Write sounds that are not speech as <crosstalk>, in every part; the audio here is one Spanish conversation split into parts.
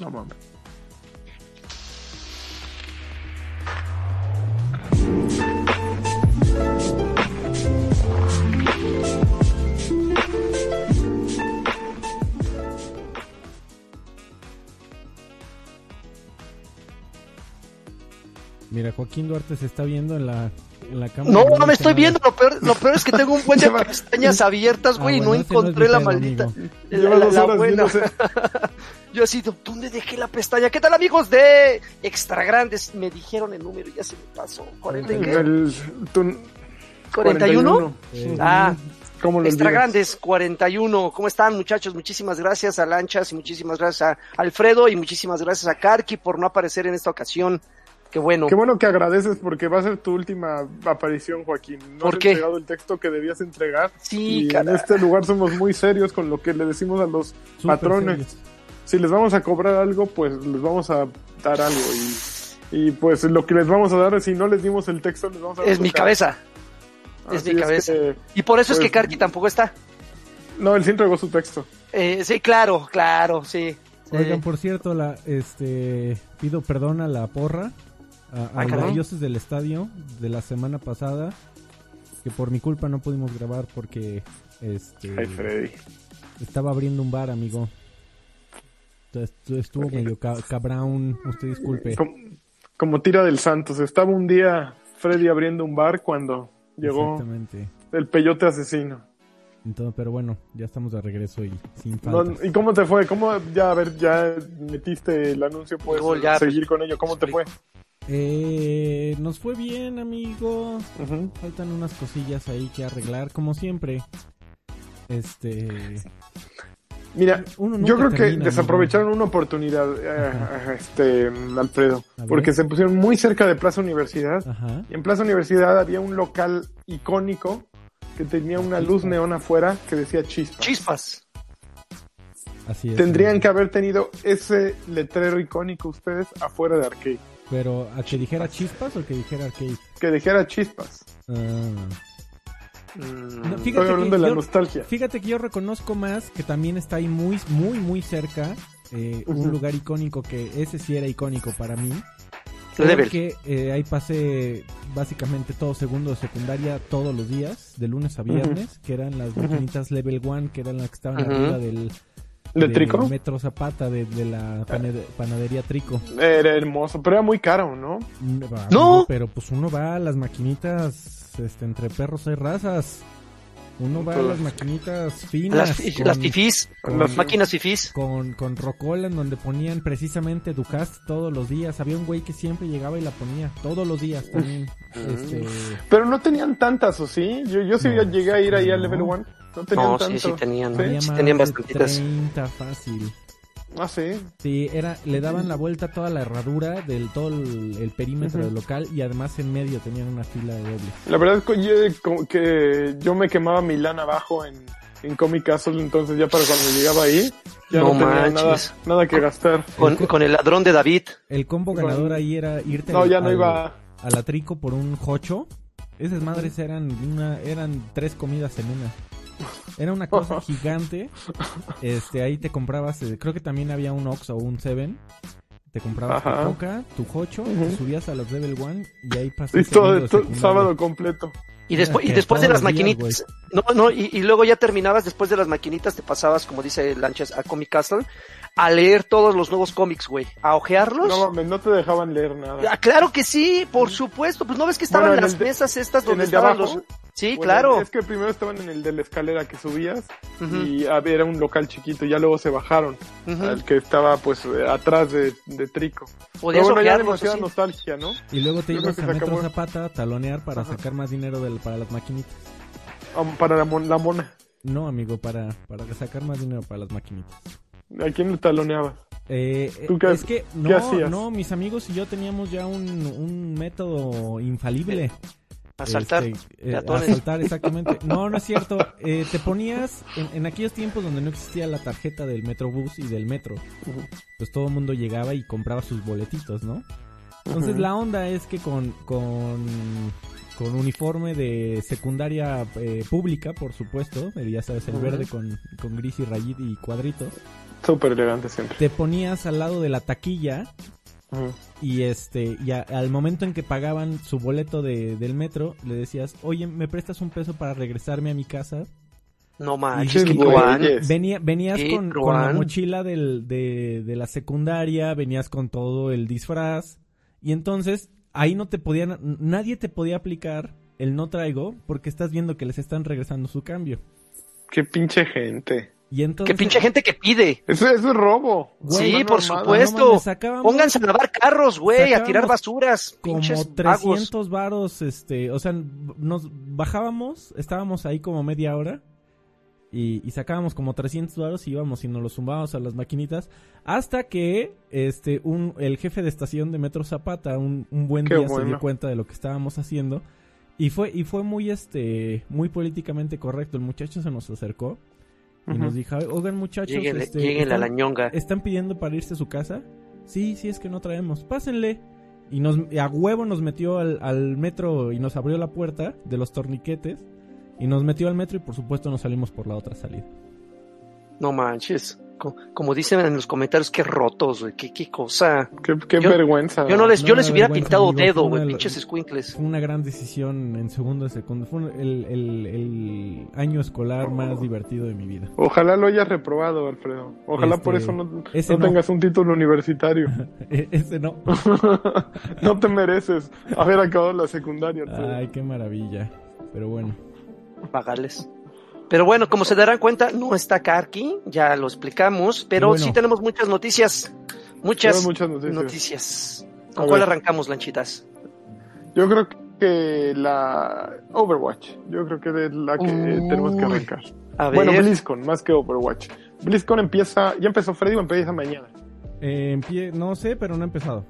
No mames. Mira, Joaquín Duarte se está viendo en la, en la cámara. No, no me estoy nada. viendo. Lo peor, lo peor es que tengo un buen de <laughs> pestañas abiertas, güey, Ah, y no bueno, encontré la pedo, maldita. amigo. La, buena. <laughs> Yo así, ¿dónde dejé la pestaña? ¿Qué tal, amigos de Extra Grandes? Me dijeron el número y ya se me pasó. ¿40 y qué? El, tu- ¿41? Eh, Ah, ¿Cómo lo Extra olvidas? Grandes 41. ¿Cómo están, muchachos? Muchísimas gracias a Lanchas y muchísimas gracias a Alfredo y muchísimas gracias a Karki por no aparecer en esta ocasión. Qué bueno. Qué bueno que agradeces porque va a ser tu última aparición, Joaquín. No ¿Por has qué? entregado el texto que debías entregar. Sí, y en este lugar somos muy serios con lo que le decimos a los patrones. serios. Si les vamos a cobrar algo, pues les vamos a dar algo. Y, y pues lo que les vamos a dar, si no les dimos el texto, les vamos a dar Es mi cabeza. Es mi cabeza. que- Y por eso es pues, que Karki tampoco está. no, él sí entregó su texto. Eh, sí, claro, claro, sí. sí. Oigan, por cierto, la, este, pido perdón a la porra, a, a Ah, los dioses del estadio de la semana pasada, que por mi culpa no pudimos grabar porque, este, Ay, Freddy. estaba abriendo un bar, amigo. Estuvo medio ca- cabrón, usted disculpe. Como, como tira del Santos. Estaba un día Freddy abriendo un bar cuando llegó Exactamente. el peyote asesino. Entonces, pero bueno, ya estamos de regreso y sin No, faltas. ¿Y cómo te fue? ¿Cómo, ya, a ver, ya metiste el anuncio, puedes Gol, ya, seguir pues, con ello? ¿Cómo te fue? Eh, nos fue bien, amigo. Ujú. Faltan unas cosillas ahí que arreglar, como siempre. Este, Mira, Uno yo creo que desaprovecharon una oportunidad, eh, este, Alfredo, porque se pusieron muy cerca de Plaza Universidad. ajá. Y en Plaza Universidad había un local icónico que tenía una luz Chispas. neón afuera que decía chispa. Chispas. Así es. Tendrían que haber tenido ese letrero icónico ustedes afuera de arcade. Pero, ¿a que dijera chispas o que dijera arcade? Que dijera chispas. Ah. Mm, No, Estoy fíjate, hablando que de la yo, nostalgia. fíjate que yo reconozco más que también está ahí muy, muy, muy cerca eh, un lugar icónico que ese sí era icónico para mí. Level. Porque eh, ahí pasé básicamente todo segundo de secundaria todos los días, de lunes a viernes, que eran las maquinitas Level 1, que eran las que estaban arriba del, ¿De del trico? Metro Zapata, de, de la panadería Trico. Era hermoso, pero era muy caro, ¿no? No. Pero pues uno va a las maquinitas, este, entre perros hay razas. Uno va a las maquinitas finas. Las, con- las fifís. con- Las máquinas fifís. con, con Rocola en donde ponían precisamente Ducast todos los días. Había un güey que siempre llegaba y la ponía todos los días también. este, Pero no tenían tantas, ¿o sí? Yo, yo sí No, llegué a ir ahí al. Level 1. No tenían No, tanto. sí, sí tenían. había Sí más tenían bastantitas. 30 fácil. Ah, sí. Sí, era, le daban la vuelta a toda la herradura del todo el, el perímetro del local y además en medio tenían una fila de doble. La verdad es que yo, como que yo me quemaba mi lana abajo en, en Comic Castle, entonces ya para cuando llegaba ahí, ya no, No tenía nada, manches. nada que gastar. Con, con el ladrón de David. El combo ganador ahí era irte No, al- ya no al- iba. a la trico por un jocho. Esas madres eran una, eran tres comidas en una. Era una cosa <laughs> gigante. Este, ahí te comprabas, eh, creo que también había un Ox o un Seven. Te comprabas Ajá. tu coca, tu jocho, te Ujú. subías a los level 1 y ahí pasas Y todo, secundaria. sábado completo. Y después, y después de las días, maquinitas, no, no, y, y luego ya terminabas, después de las maquinitas te pasabas, como dice Lanchas, a Comic Castle, a leer todos los nuevos cómics, güey, a ojearlos. No mames, no te dejaban leer nada. Ah, claro que sí, por supuesto, pues no ves que estaban Bueno, en las el de- mesas estas ¿En donde el de estaban los... Sí, Bueno, claro. Es que primero estaban en el de la escalera que subías y había era un local chiquito, ya luego se bajaron al que estaba pues eh, atrás de, de Trico. Podías Pero bueno, ya demasiada nostalgia, ¿no? Y luego te Yo ibas a Metro. Zapata a talonear para Ajá. sacar más dinero del, para las maquinitas. Um, para la, mon- la mona. No, amigo, para, para sacar más dinero para las maquinitas. ¿A quién le taloneabas? Eh, ¿Tú qué- es que no, hacías? no, mis amigos y yo teníamos ya un, un método infalible. Asaltar. Este, eh, peatones. asaltar, exactamente. <laughs> No, no es cierto. Eh, te ponías en, en aquellos tiempos donde no existía la tarjeta del Metrobús y del metro. Pues todo el mundo llegaba y compraba sus boletitos, ¿no? Entonces la onda es que con, con, con uniforme de secundaria eh, pública, por supuesto, eh, ya sabes, el verde con, con gris y rayita y cuadritos. Súper elegante siempre. te ponías al lado de la taquilla Y este y a- al momento en que pagaban su boleto de, del metro le decías oye me prestas un peso para regresarme a mi casa No manches, qué. Venía, venías Qué con, con la mochila del, de, de la secundaria venías con todo el disfraz. Y entonces ahí no te podían nadie te podía aplicar el no traigo porque estás viendo que les están regresando su cambio. Qué pinche gente. Y entonces Qué pinche gente que pide. Eso, eso es robo. Güey, sí, por supuesto. No Pónganse a lavar carros, güey, a tirar basuras. como Pinches 300 vagos. varos, este, o sea, nos bajábamos, estábamos ahí como media hora y, y sacábamos como 300 varos y íbamos y nos los sumábamos a las maquinitas hasta que este un el jefe de estación de Metro Zapata un, un buen Qué día se dio cuenta de lo que estábamos haciendo y fue y fue muy este muy políticamente correcto, el muchacho se nos acercó y nos dijo, "Oigan, muchachos, Lléguenle, este, a la están- ñonga. ¿Están pidiendo para irse a su casa? Sí, sí, es que no traemos. Pásenle. Y nos, a huevo nos metió al, al metro y nos abrió la puerta de los torniquetes. Y nos metió al metro y por supuesto nos salimos por la otra salida. No manches. Co- Como dicen en los comentarios, qué rotos, güey. Qué, qué cosa. Qué, qué Yo- vergüenza. Yo no les, yo les hubiera pintado amigo, dedo, güey. una- Pinches squinkles. Fue una gran decisión en segundo de segundo. Fue el, el- el año escolar más divertido de mi vida. Ojalá lo hayas reprobado, Alfredo. Ojalá Este, por eso no, ese no no. tengas un título universitario. <laughs> E- Ese no. <laughs> no te mereces haber acabado la secundaria, Alfredo. Ay, qué maravilla. Pero bueno. Pagarles. Pero bueno, como se darán cuenta, no está Karki, ya lo explicamos, pero Bueno. sí tenemos muchas noticias. Muchas, Tenemos muchas noticias. noticias. A ¿Con cuál ver. arrancamos, lanchitas? Yo creo que la Overwatch. Yo creo que es la que Uy. tenemos que arrancar. A ver, Bueno, BlizzCon, más que Overwatch. BlizzCon empieza, ya empezó Freddy o empieza mañana. Eh, empie- no sé, pero no ha empezado.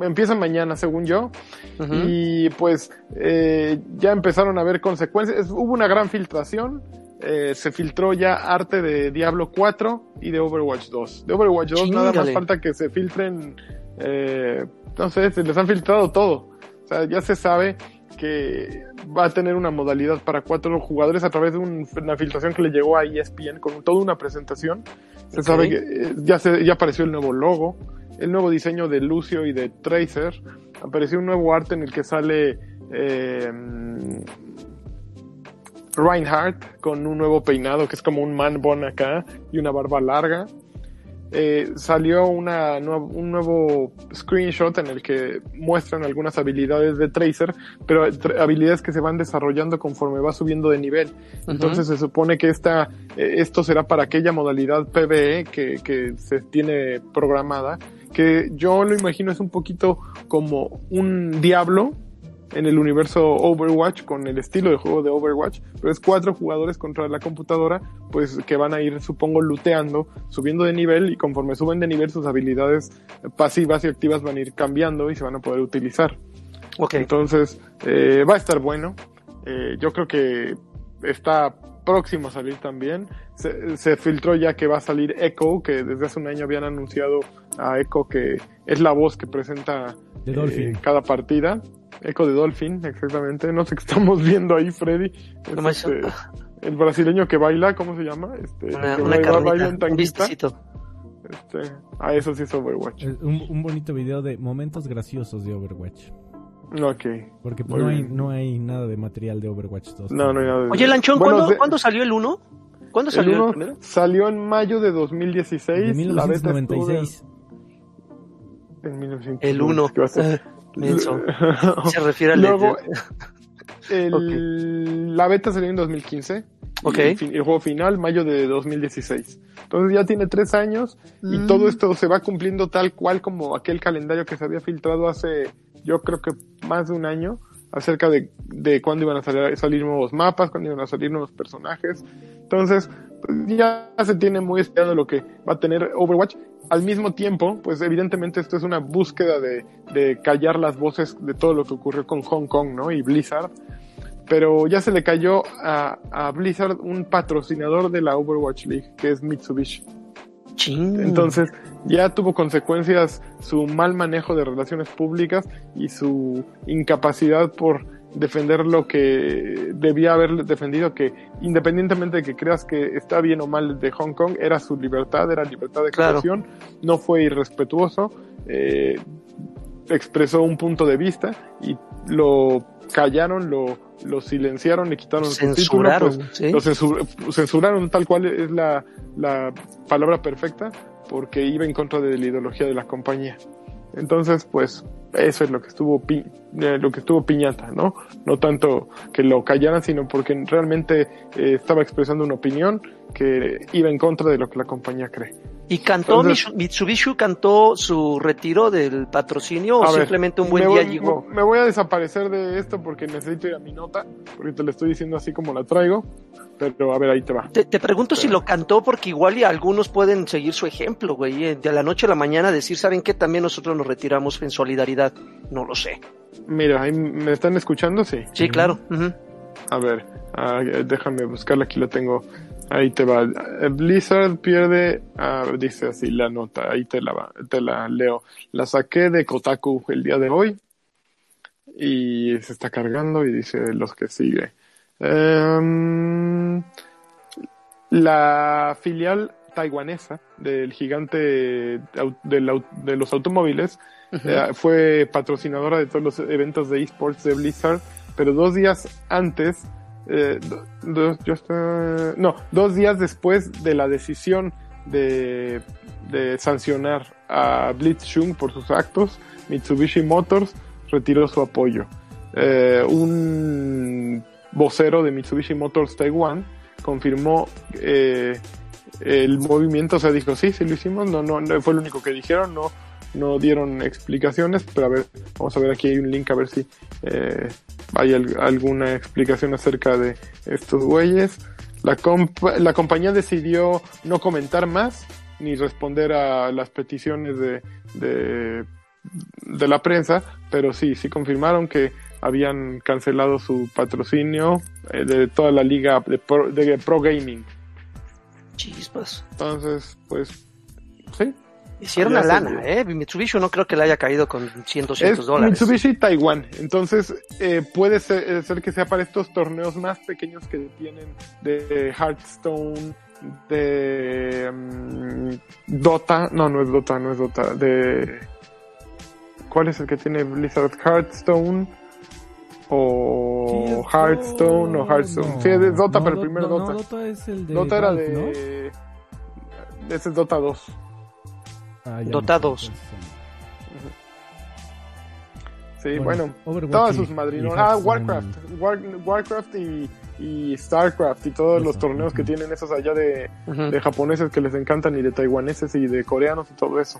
Empieza mañana, según yo. Y pues eh, ya empezaron a haber consecuencias. Hubo una gran filtración. Eh, se filtró ya arte de Diablo 4 y de Overwatch 2. De Overwatch 2 nada más falta que se filtren, eh, no sé, se les han filtrado todo. O sea, ya se sabe que va a tener una modalidad para cuatro jugadores a través de un- una filtración que le llegó a ESPN con toda una presentación. Se sabe que eh, ya, se, ya apareció el nuevo logo, el nuevo diseño de Lucio y de Tracer. Apareció un nuevo arte en el que sale eh, Reinhardt con un nuevo peinado que es como un man bun acá y una barba larga. Eh, salió una, un nuevo screenshot en el que muestran algunas habilidades de Tracer, pero habilidades que se van desarrollando conforme va subiendo de nivel. Entonces se supone que esta, eh, esto será para aquella modalidad PvE que, que se tiene programada, que yo lo imagino es un poquito como un diablo en el universo Overwatch con el estilo de juego de Overwatch, pero es cuatro jugadores contra la computadora, pues que van a ir, supongo, luteando, subiendo de nivel y conforme suben de nivel sus habilidades pasivas y activas van a ir cambiando y se van a poder utilizar. Entonces, eh, va a estar bueno. Eh, yo creo que está próximo a salir también. Se, se filtró ya que va a salir Echo, que desde hace un año habían anunciado a Echo que es la voz que presenta De eh, Dolphin. cada partida. Echo de Dolphin, exactamente. No sé qué estamos viendo ahí, Freddy. Es No este, el brasileño que baila, ¿cómo se llama? Este, Una, que una baila- baila en un vistecito. Este, a eso sí es Overwatch. Un, un bonito video de momentos graciosos de Overwatch. Ok. Porque pues, no hay, no hay nada de material de Overwatch 2. No, no hay nada de- Oye, Lanchón, Bueno, ¿cuándo, de- ¿cuándo salió el 1? ¿Cuándo El salió el, uno primero? salió en mayo de 2016. De La beta estuvo 1996. en 1996. El 1. ¿Qué va a ser? <laughs> Menso. <laughs> Se refiere al Luego, el- la beta salió en 2015. y Ok. El, el juego final, mayo de 2016. Entonces ya tiene tres años y Mm. todo esto se va cumpliendo tal cual como aquel calendario que se había filtrado hace, yo creo que más de un año, acerca de, de cuándo iban a salir, salir nuevos mapas, cuándo iban a salir nuevos personajes. Entonces, pues, ya se tiene muy esperado lo que va a tener Overwatch. Al mismo tiempo, pues evidentemente esto es una búsqueda de, de callar las voces de todo lo que ocurrió con Hong Kong, ¿no? Y Blizzard. Pero ya se le cayó a, a Blizzard un patrocinador de la Overwatch League, que es Mitsubishi. Ching. Entonces, ya tuvo consecuencias su mal manejo de relaciones públicas y su incapacidad por defender lo que debía haber defendido, que independientemente de que creas que está bien o mal de Hong Kong, era su libertad, era libertad de Claro. expresión, no fue irrespetuoso, eh, expresó un punto de vista y lo callaron, lo, lo silenciaron, le quitaron su título, Censuraron, pues, ¿sí? lo censur- censuraron tal cual es la, la palabra perfecta, porque iba en contra de la ideología de la compañía. Entonces, pues, eso es lo que estuvo pi- eh, lo que estuvo piñata, ¿no? No tanto que lo callaran, sino porque realmente eh, estaba expresando una opinión que iba en contra de lo que la compañía cree. ¿Y cantó Entonces- Mitsubishi cantó su retiro del patrocinio o ver, simplemente un buen día voy, llegó? Me, voy a desaparecer de esto porque necesito ir a mi nota, porque te lo estoy diciendo así como la traigo, pero a ver, ahí te va. Te, te pregunto si lo cantó porque igual y algunos pueden seguir su ejemplo, güey. eh, De la noche a la mañana decir, ¿saben qué? También nosotros nos retiramos en solidaridad. No lo sé. Mira, ahí me están escuchando, sí. Sí, claro. ujú. A ver, ah, déjame buscarla, aquí la tengo. Ahí te va. Eh, Blizzard pierde, ah, dice así la nota, ahí te la, va- te la leo. La saqué de Kotaku el día de hoy y se está cargando y dice los que sigue. Em, la filial taiwanesa del gigante de los automóviles eh, fue patrocinadora de todos los eventos de esports de Blizzard, pero dos días antes, eh, no, dos días después de la decisión de, de sancionar a Blitzchung por sus actos, Mitsubishi Motors retiró su apoyo. Eh, un vocero de Mitsubishi Motors Taiwan confirmó eh, el movimiento, o sea, dijo, sí, sí lo hicimos, no, no, no fue lo único que dijeron, no, no dieron explicaciones, pero a ver, vamos a ver aquí hay un link a ver si eh, hay al- alguna explicación acerca de estos güeyes. La, la compañía decidió no comentar más ni responder a las peticiones de, de, de la prensa, pero sí, sí confirmaron que habían cancelado su patrocinio eh, de toda la liga de pro, de pro gaming. Chispas. Entonces, pues, sí, Hicieron se lana. ¿eh? Mitsubishi no creo que le haya caído con 100, 200 es dólares. Mitsubishi Taiwán. Entonces, eh, puede ser, eh, ser que sea para estos torneos más pequeños que tienen de Hearthstone, de mm, Dota. No, no es Dota, no es Dota. De. ¿Cuál es el que tiene Blizzard? Hearthstone. O Hearthstone o Hearthstone. no. Sí, es de Dota, No, pero el primer no, Dota. No, Dota es el de. Dota era Valve, ¿no? de. Ese es Dota 2. Ah, ya Dota no sé 2. cuáles son. Sí, Bueno, todas y- sus madrinos. Ah, Hearthstone. Warcraft. War- Warcraft y, y Starcraft y todos los torneos que tienen esos allá de, japoneses que les encantan y de taiwaneses y de coreanos y todo eso.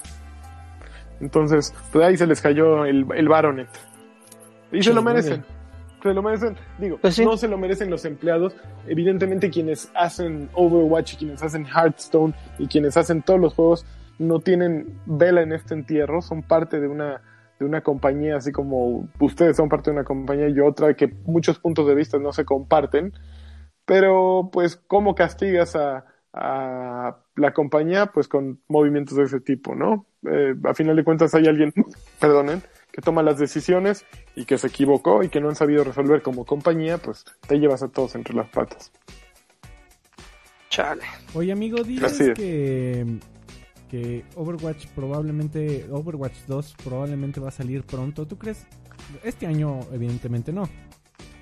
Entonces, pues ahí se les cayó el, el Baronet. Y se lo merecen. Se lo merecen. Digo, Pues sí. no se lo merecen los empleados. Evidentemente quienes hacen Overwatch y quienes hacen Hearthstone y quienes hacen todos los juegos no tienen vela en este entierro. Son parte de una de una compañía, así como ustedes son parte de una compañía y otra, que muchos puntos de vista no se comparten. Pero, pues, ¿cómo castigas a, a la compañía? Pues con movimientos de ese tipo, ¿no? Eh, a final de cuentas hay alguien, <laughs> perdonen, que toma las decisiones y que se equivocó y que no han sabido resolver como compañía, pues te llevas a todos entre las patas. Chale. Oye, amigo, dices es. que, que Overwatch probablemente, Overwatch 2 probablemente va a salir pronto. ¿Tú crees? Este año, evidentemente no.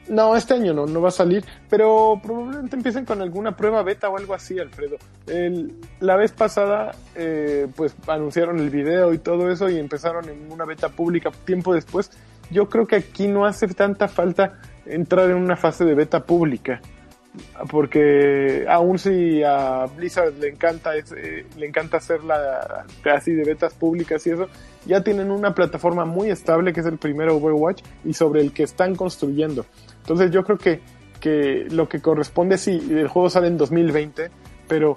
No, este año no, no va a salir, pero probablemente empiecen con alguna prueba beta o algo así, Alfredo. La vez pasada, eh, pues anunciaron el video y todo eso y empezaron en una beta pública tiempo después. Yo creo que aquí no hace tanta falta entrar en una fase de beta pública, porque aún si a Blizzard le encanta, es- eh, le encanta hacer la así de betas públicas y eso, ya tienen una plataforma muy estable que es el primer Overwatch y sobre el que están construyendo. Entonces yo creo que, que lo que corresponde, sí, el juego sale en 2020, pero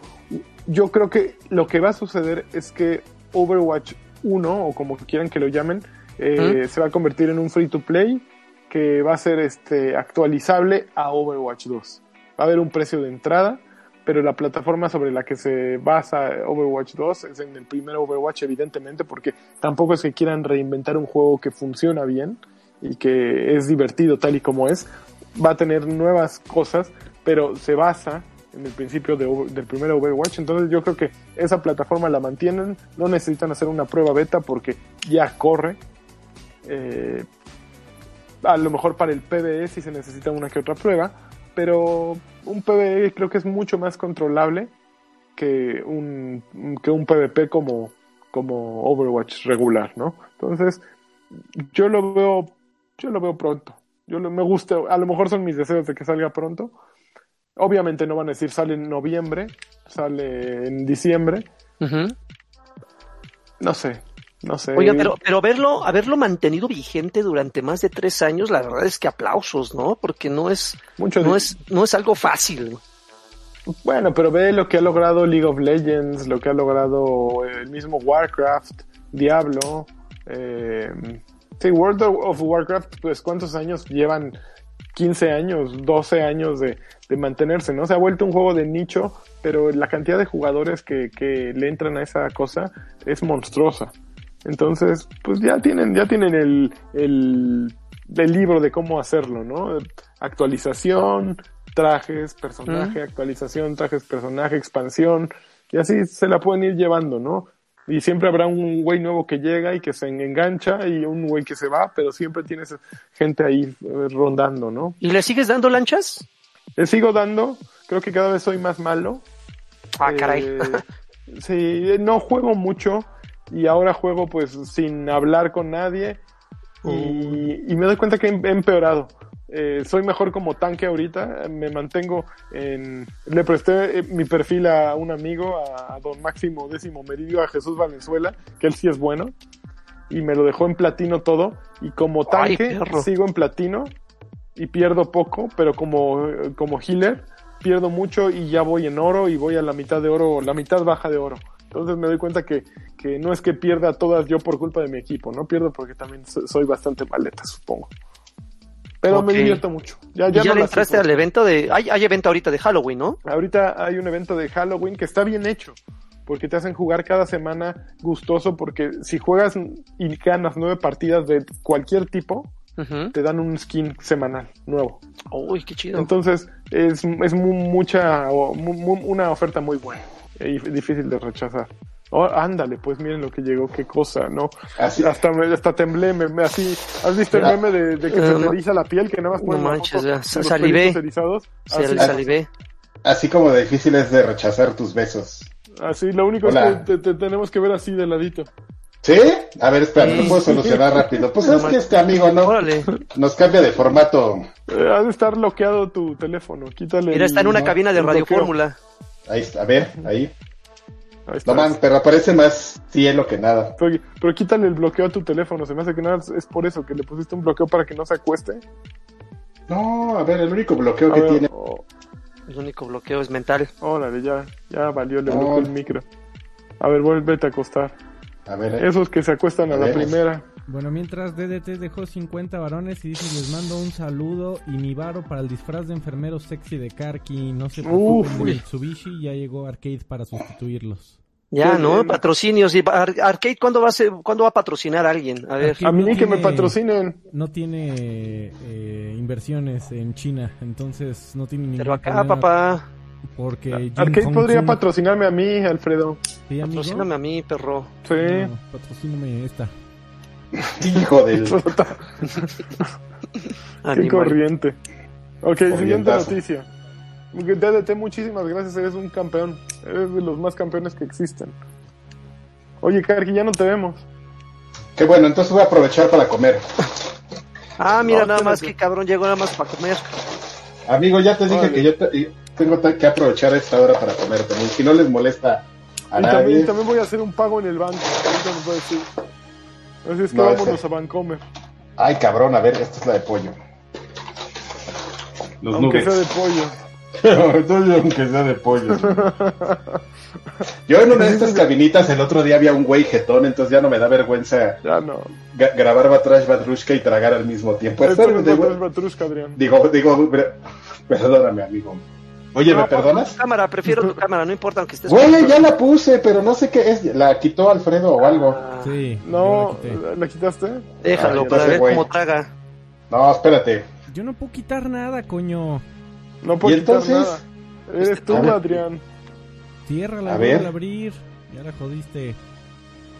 yo creo que lo que va a suceder es que Overwatch 1, o como quieran que lo llamen, eh, se va a convertir en un free to play que va a ser este, actualizable a Overwatch 2. Va a haber un precio de entrada, pero la plataforma sobre la que se basa Overwatch 2 es en el primer Overwatch, evidentemente, porque tampoco es que quieran reinventar un juego que funciona bien y que es divertido tal y como es, va a tener nuevas cosas, pero se basa en el principio de, del primer Overwatch. Entonces yo creo que esa plataforma la mantienen, no necesitan hacer una prueba beta porque ya corre. Eh, a lo mejor para el PvE sí se necesita una que otra prueba, pero un PvE creo que es mucho más controlable que un, que un PvP como, como Overwatch regular, ¿no? Entonces, yo lo veo, yo lo veo pronto. Yo lo, me gusta, a lo mejor son mis deseos de que salga pronto. Obviamente no van a decir sale en noviembre, sale en diciembre. No sé, no sé. Oiga, pero, pero verlo, haberlo mantenido vigente durante más de tres años, la verdad es que aplausos, ¿no? Porque no es, Mucho no es, no es algo fácil. Bueno, pero ve lo que ha logrado League of Legends, lo que ha logrado el mismo Warcraft, Diablo, eh, sí, World of Warcraft, pues cuántos años llevan 15 años, 12 años de, de, mantenerse, ¿no? Se ha vuelto un juego de nicho, pero la cantidad de jugadores que, que le entran a esa cosa es monstruosa. Entonces, pues ya tienen, ya tienen el, el, el libro de cómo hacerlo, ¿no? Actualización, trajes, personaje, actualización, trajes, personaje, expansión, y así se la pueden ir llevando, ¿no? Y siempre habrá un güey nuevo que llega y que se engancha y un güey que se va, pero siempre tienes gente ahí eh, rondando, ¿no? ¿Y le sigues dando lanchas? Le sigo dando, creo que cada vez soy más malo. Ah, caray. Eh, <laughs> sí, no juego mucho y ahora juego pues sin hablar con nadie y, y me doy cuenta que he empeorado. Eh, soy mejor como tanque ahorita, me mantengo en... Le presté eh, mi perfil a un amigo, a don Máximo Décimo Meridio, a Jesús Valenzuela, que él sí es bueno, y me lo dejó en platino todo, y como tanque sigo en platino y pierdo poco, pero como, como healer pierdo mucho y ya voy en oro y voy a la mitad de oro, la mitad baja de oro. Entonces me doy cuenta que, que no es que pierda todas yo por culpa de mi equipo, no pierdo porque también soy bastante maleta, supongo. Pero me divierto mucho. Ya, ya, le entraste al evento de... Hay, hay evento ahorita de Halloween, ¿no? Ahorita hay un evento de Halloween que está bien hecho. Porque te hacen jugar cada semana gustoso. Porque si juegas y ganas nueve partidas de cualquier tipo, te dan un skin semanal nuevo. Uy, qué chido. Entonces, es, es mucha, una oferta muy buena y difícil de rechazar. Oh, ándale, pues miren lo que llegó, qué cosa, ¿no? Hasta, hasta temblé, me, así. ¿Has visto el meme de, que se te eriza la piel? Que nada más No manches, ya. Salivé. Así, salivé. Así como difícil es de rechazar tus besos. Así, lo único es que te, tenemos que ver así de ladito. ¿Sí? A ver, espera, no puedo solucionar rápido. Pues es que este amigo no nos cambia de formato. Eh, ha de estar bloqueado tu teléfono, quítale. Mira, está en una cabina de Radio Fórmula. Ahí está, a ver, ahí. No man, pero aparece más cielo que nada. Pero, pero, quítale el bloqueo a tu teléfono. Se me hace que nada es por eso, que le pusiste un bloqueo para que no se acueste. No, a ver, el único bloqueo que tiene. Oh. El único bloqueo es mental. Órale, ya, ya valió, le bloqueó el micro. A ver, vuélvete a acostar. A ver, eh. Esos que se acuestan a, la primera. Bueno, mientras DDT dejó 50 varones y dice, les mando un saludo y mi varo para el disfraz de enfermero sexy de Karki. No se preocupen de Mitsubishi, ya llegó Arcade para sustituirlos. Ya, ¿no? Patrocinios. Y Arcade, ¿cuándo va, a ser, ¿cuándo va a patrocinar a alguien? A ver. a mí que me patrocinen. No tiene eh, inversiones en China, entonces no tiene ningún Pero acá, papá. Porque Arcade podría patrocinarme a mí, Alfredo. ¿Sí, Patrocíname a mí, perro. Sí. patrocíname esta. <laughs> Hijo del. <laughs> Qué corriente. Ok, siguiente noticia. DDT, muchísimas gracias, eres un campeón. Eres de los más campeones que existen. Oye, Karki, ya no te vemos. Qué bueno, entonces voy a aprovechar para comer. Ah, mira, nada más que cabrón llegó nada más para comer. Amigo, ya te dije que yo tengo que aprovechar esta hora para comer también. Si no les molesta a y nadie. También, también voy a hacer un pago en el banco. Así es que vámonos este- a Vancomer. Ay, cabrón, a ver, esta es la de pollo. Los Aunque sea de pollo. <laughs> aunque sea de pollo. <laughs> Yo en una de estas cabinitas el otro día había un güey jetón, entonces ya no me da vergüenza ya no. grabar Batrash Batrushka y tragar al mismo tiempo. Adrián. Digo, digo, perdóname, amigo. Oye, ¿me perdonas? Tu cámara, prefiero tu cámara, no importa aunque estés. Güey, ya la puse, pero no sé qué es. La quitó Alfredo o algo. sí. No, la, quitaste? Déjalo para ver cómo traga. No, espérate. Yo no puedo quitar nada, coño. No puedo ¿Y quitar entonces? nada. Eres tú, A ver. Adrián. Ciérrala, A güey, ver. al abrir. Ya la jodiste.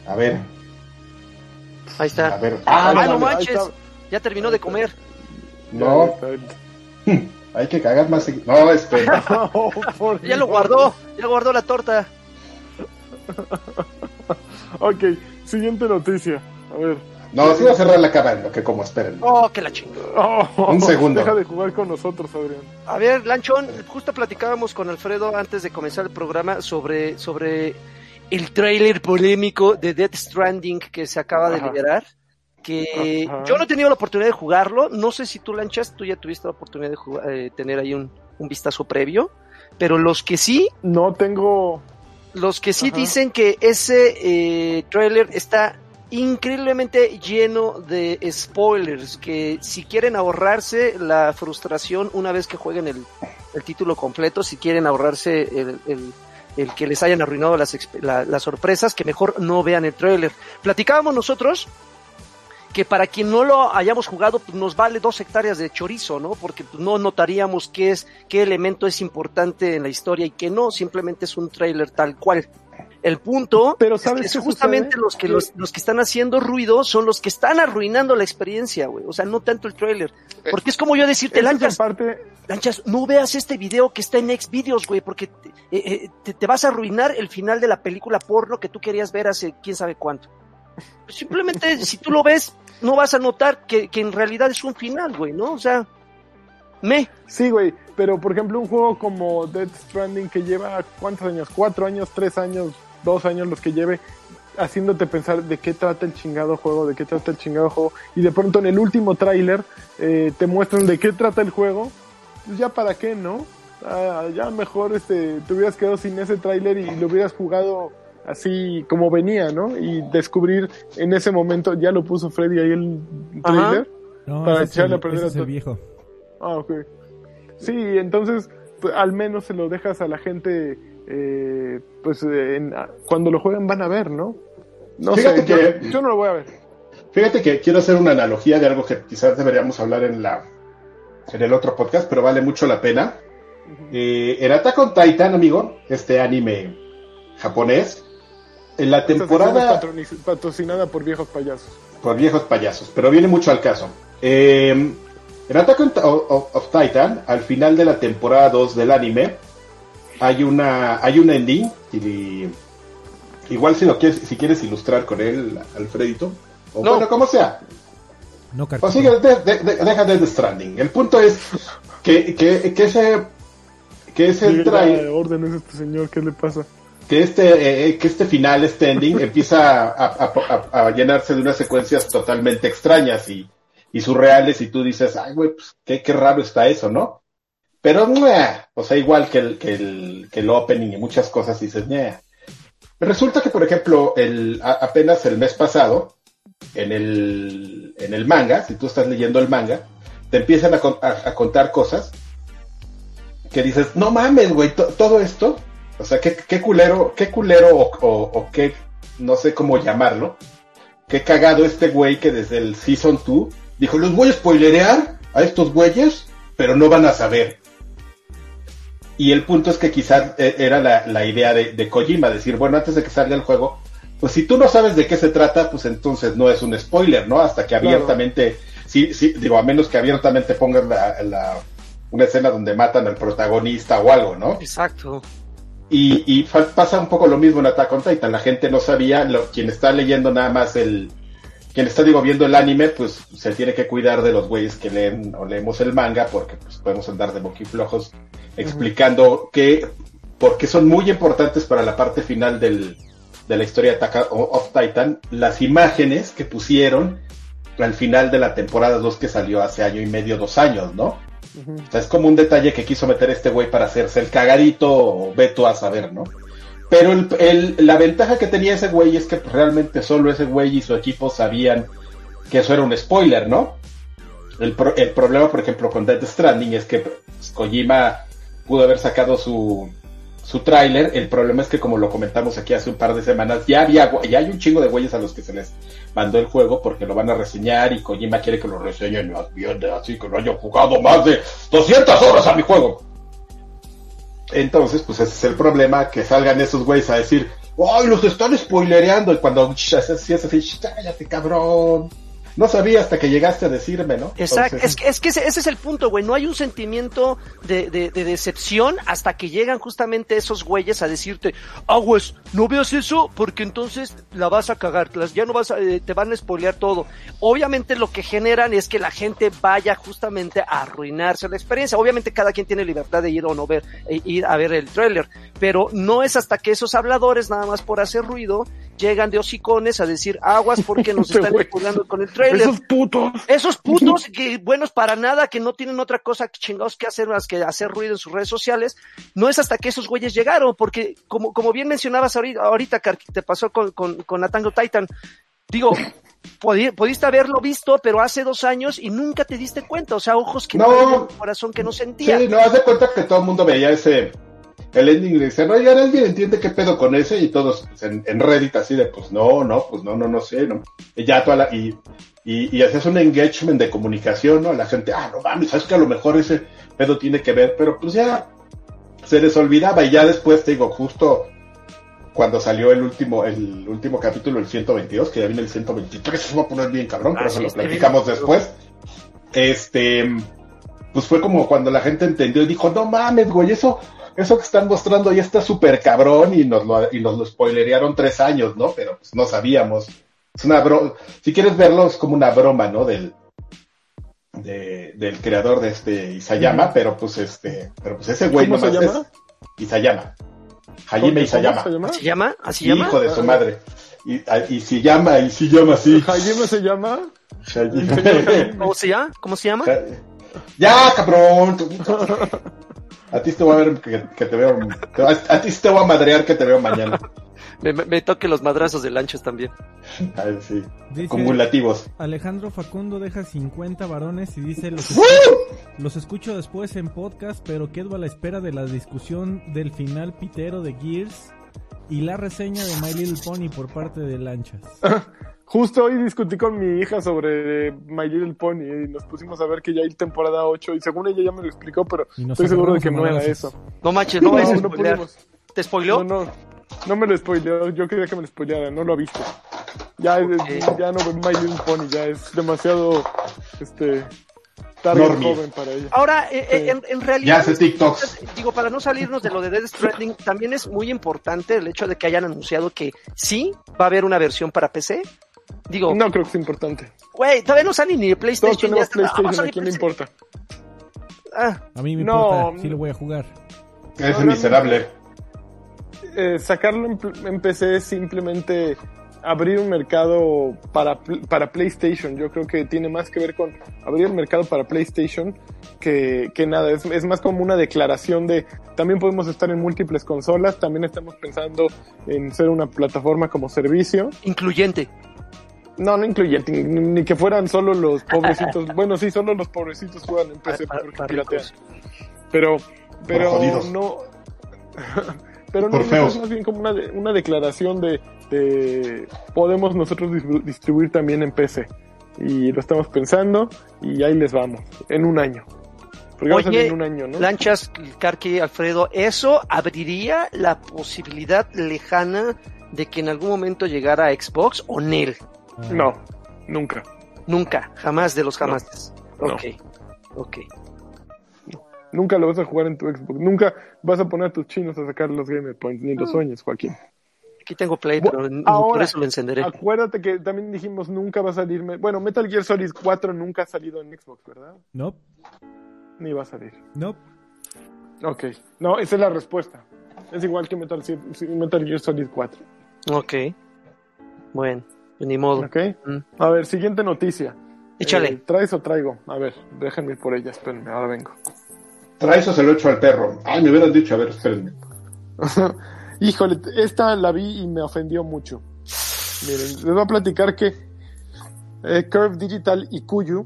A ver, Ahí está. a ver. Ah, Ah, no manches. Ya terminó de comer. No, Ya. <laughs> hay que cagar más. No, <laughs> espera. <laughs> Oh, por Ya lo guardó. Ya guardó la torta. <laughs> Ok, siguiente noticia. A ver. No, sí va a cerrar la cámara, lo que como esperen. Oh, que la chingada. Oh, Un segundo. Deja de jugar con nosotros, Adrián. A ver, Lanchón, justo platicábamos con Alfredo antes de comenzar el programa sobre, sobre el tráiler polémico de Death Stranding que se acaba de liberar. Que Ajá. yo no he tenido la oportunidad de jugarlo. No sé si tú, Lanchas, tú ya tuviste la oportunidad de jugar- eh, tener ahí un, un vistazo previo. Pero los que sí, No tengo. los que sí Ajá. dicen que ese eh, trailer está increíblemente lleno de spoilers, que si quieren ahorrarse la frustración una vez que jueguen el, el título completo, si quieren ahorrarse el, el- el que les hayan arruinado las, la- las sorpresas, que mejor no vean el trailer. Platicábamos nosotros que para quien no lo hayamos jugado, pues nos vale dos hectáreas de chorizo, ¿no? Porque pues, no notaríamos qué es, qué elemento es importante en la historia y qué no, simplemente es un trailer tal cual. El punto Pero es ¿sabes que es qué justamente sucede? los que Que- los, los que están haciendo ruido son los que están arruinando la experiencia, güey. O sea, no tanto el trailer. Porque es como yo decirte, Lanchas, parte. Lanchas, no veas este video que está en Xvideos, güey, porque te, eh, eh, te- te vas a arruinar el final de la película porno que tú querías ver hace quién sabe cuánto. Simplemente, si tú lo ves, no vas a notar que, que en realidad es un final, güey, ¿no? O sea, me. Sí, güey. Pero por ejemplo, un juego como Death Stranding que lleva ¿cuántos años? ¿Cuatro años? ¿Tres años? ¿Dos años los que lleve? Haciéndote pensar de qué trata el chingado juego, de qué trata el chingado juego. Y de pronto en el último tráiler eh, te muestran de qué trata el juego. Pues ya para qué, ¿no? Ah, ya mejor este, te hubieras quedado sin ese tráiler y lo hubieras jugado así como venía, ¿no? Y descubrir en ese momento, ya lo puso Freddy ahí el Ajá. tráiler. No, Para echarle a perder ese a es el todo. viejo. Ah, ok. Sí, entonces pues, al menos se lo dejas a la gente, eh, pues en- a- cuando lo jueguen van a ver, ¿no? No Fíjate sé, yo, que- yo no lo voy a ver. Fíjate que quiero hacer una analogía de algo que quizás deberíamos hablar en la en el otro podcast, pero vale mucho la pena. Eh, en Attack on Titan, amigo, este anime japonés, en la temporada patrocinada por viejos payasos. por viejos payasos, pero viene mucho al caso. Eh, en Attack on, of, of Titan, al final de la temporada 2 del anime, hay una hay un ending y igual si lo quieres si quieres ilustrar con él, Alfredito, o No. bueno, como sea. No, O Cartito. sigue, de- de- de- deja Death Stranding. El punto es que, que, que ese que ese ya, órdenes a este señor, ¿qué le pasa? Que este eh, eh, que este final este ending <laughs> empieza a, a- a- a llenarse de unas secuencias totalmente extrañas y, y surreales y tú dices ay güey pues qué, qué raro está eso no pero ¡mua! o sea igual que el que el que el opening y muchas cosas dices ¡mua! resulta que por ejemplo el a- apenas el mes pasado en el en el manga si tú estás leyendo el manga te empiezan a, a- contar cosas que dices no mames güey to- todo esto o sea, qué, qué culero, qué culero o, o, o qué, no sé cómo llamarlo. Qué cagado este güey que desde el Season 2 dijo, los voy a spoilerear a estos güeyes, pero no van a saber. Y el punto es que quizás eh, era la, la idea de, de Kojima, decir, bueno, antes de que salga el juego, pues si tú no sabes de qué se trata, pues entonces no es un spoiler, ¿no? Hasta que Claro. abiertamente, sí, sí, digo, a menos que abiertamente pongas la, la- una escena donde matan al protagonista o algo, ¿no? Exacto. Y, y pasa un poco lo mismo en Attack on Titan. La gente no sabía, lo, quien está leyendo nada más el, quien está digo viendo el anime, pues se tiene que cuidar de los güeyes que leen o leemos el manga, porque pues podemos andar de boquiflojos explicando que, porque son muy importantes para la parte final del, de la historia de Attack of Titan, las imágenes que pusieron al final de la temporada 2 que salió hace año y medio, dos años, ¿no? O sea, es como un detalle que quiso meter este güey para hacerse el cagadito o veto a saber, ¿no? Pero el, el- la ventaja que tenía ese güey es que realmente solo ese güey y su equipo sabían que eso era un spoiler, ¿no? El, pro- el problema, por ejemplo, con Death Stranding es que Kojima pudo haber sacado su, su tráiler. El problema es que, como lo comentamos aquí hace un par de semanas, ya había, ya hay un chingo de güeyes a los que se les mandó el juego porque lo van a reseñar y Kojima quiere que lo reseñen más bien, así que no haya jugado más de 200 horas a mi juego. Entonces, pues ese es el problema, que salgan esos güeyes a decir, ¡ay, los están spoilereando! Y cuando <laughs> si es así, cállate, cabrón no sabía hasta que llegaste a decirme, ¿no? Exacto, es que, es que ese, es el punto, güey, no hay un sentimiento de, de, decepción hasta que llegan justamente esos güeyes a decirte, aguas, no veas eso porque entonces la vas a cagar, ya no vas a, eh, te van a spoilear todo. Obviamente lo que generan es que la gente vaya justamente a arruinarse la experiencia. Obviamente cada quien tiene libertad de ir o no ver, e ir a ver el tráiler, pero no es hasta que esos habladores, nada más por hacer ruido, llegan de hocicones a decir aguas porque nos <laughs> están spoileando con el trailer. Esos putos. Esos <laughs> putos que buenos para nada, que no tienen otra cosa chingados que hacer más que hacer ruido en sus redes sociales. No es hasta que esos güeyes llegaron, porque como, como bien mencionabas ahorita, ahorita te pasó con, con, con Natango Titan. Digo, <laughs> pudiste haberlo visto, pero hace dos años y nunca te diste cuenta. O sea, ojos que no, corazón que no sentía. Sí, no, haz de cuenta que todo el mundo veía ese, el ending dice, no, ya alguien entiende qué pedo con ese y todos pues, en, Reddit así de, pues no, no, pues no, no, no sé, no. Y ya toda la, y, y, y hacías un engagement de comunicación, ¿no? La gente, ah, no mames, sabes que a lo mejor ese pedo tiene que ver, pero pues ya se les olvidaba y ya después te digo, justo cuando salió el último, el último capítulo, el 122, que ya viene el 123, se va a poner bien cabrón, pero eso lo platicamos después. Este, pues fue como cuando la gente entendió y dijo, no mames, güey, eso, eso que están mostrando ya está súper cabrón y nos lo, y nos lo spoilerearon tres años, ¿no? Pero pues no sabíamos. Es una broma, si quieres verlo, es como una broma, ¿no? Del, de, del creador de este Isayama, pero pues este, pero pues ese güey no se llama? es Isayama. Hajime Isayama. ¿Se llama? ¿Así llama? Hijo de su madre. Y, y si llama, y si llama así. ¿Hajime se llama? ¿Cómo se llama? ¿Cómo se llama? Ya, cabrón. <laughs> A ti te voy a ver que, te veo. A, ti te voy a madrear que te veo mañana. <laughs> me, toque los madrazos de lanchas también. Ay, sí. Acumulativos. Alejandro Facundo deja 50 varones y dice: los, los escucho después en podcast, pero quedo a la espera de la discusión del final pitero de Gears y la reseña de My Little Pony por parte de lanchas. <laughs> Justo hoy discutí con mi hija sobre My Little Pony y nos pusimos a ver que ya hay temporada 8 y según ella ya me lo explicó, pero estoy seguro de que no era eso. No manches, no, no, no ¿Te spoileó? No, no, no me lo spoileó, yo quería que me lo spoileara, no lo ha visto. Ya, ya no My Little Pony, ya es demasiado, este, tarde joven para ella. Ahora, eh, eh, en, en, realidad, ya TikTok. digo, para no salirnos de lo de Dead Stranding, también es muy importante el hecho de que hayan anunciado que sí va a haber una versión para PC, Digo, no creo que sea importante. Güey, todavía no sale ni de PlayStation. Todos tenemos PlayStation, ¿a quién le importa? Ah, a mí me no, importa, sí lo voy a jugar. Es miserable. Eh, sacarlo en, PC es simplemente abrir un mercado para, para PlayStation. Yo creo que tiene más que ver con abrir el mercado para PlayStation que, que nada. Es, es, más como una declaración de también podemos estar en múltiples consolas, también estamos pensando en ser una plataforma como servicio. Incluyente. No, no incluyente, ni, que fueran solo los pobrecitos. <laughs> bueno, sí, solo los pobrecitos juegan en PC porque piratean. Pero, pero no. <laughs> pero no, es más bien como una, una declaración de, de podemos nosotros distribuir también en PC. Y lo estamos pensando y ahí les vamos, en un año. Porque Oye, en un año, ¿no? Lanchas, Carqui, Alfredo, ¿eso abriría la posibilidad lejana de que en algún momento llegara a Xbox o NEL? No, nunca. Nunca, jamás de los jamás. ok, ok. Nunca lo vas a jugar en tu Xbox. Nunca vas a poner tus chinos a sacar los Gamer Points, ni los sueños, Joaquín. Aquí tengo Play, pero por eso lo encenderé. Acuérdate que también dijimos nunca va a salir. Bueno, Metal Gear Solid 4 nunca ha salido en Xbox, ¿verdad? No. Ni va a salir. No. Ok. No, esa es la respuesta. Es igual que Metal, Metal Gear Solid 4. Ok. Bueno. Ni modo. Ok. Mm. A ver, siguiente noticia. Échale. Eh, ¿Traes o traigo? A ver, déjenme ir por ella, espérenme, ahora vengo. ¿Traes o se lo echo al perro? Ay, me hubieran dicho, a ver, espérenme. <laughs> Híjole, esta la vi y me ofendió mucho. Miren, les voy a platicar que eh, Curve Digital y Kuyu,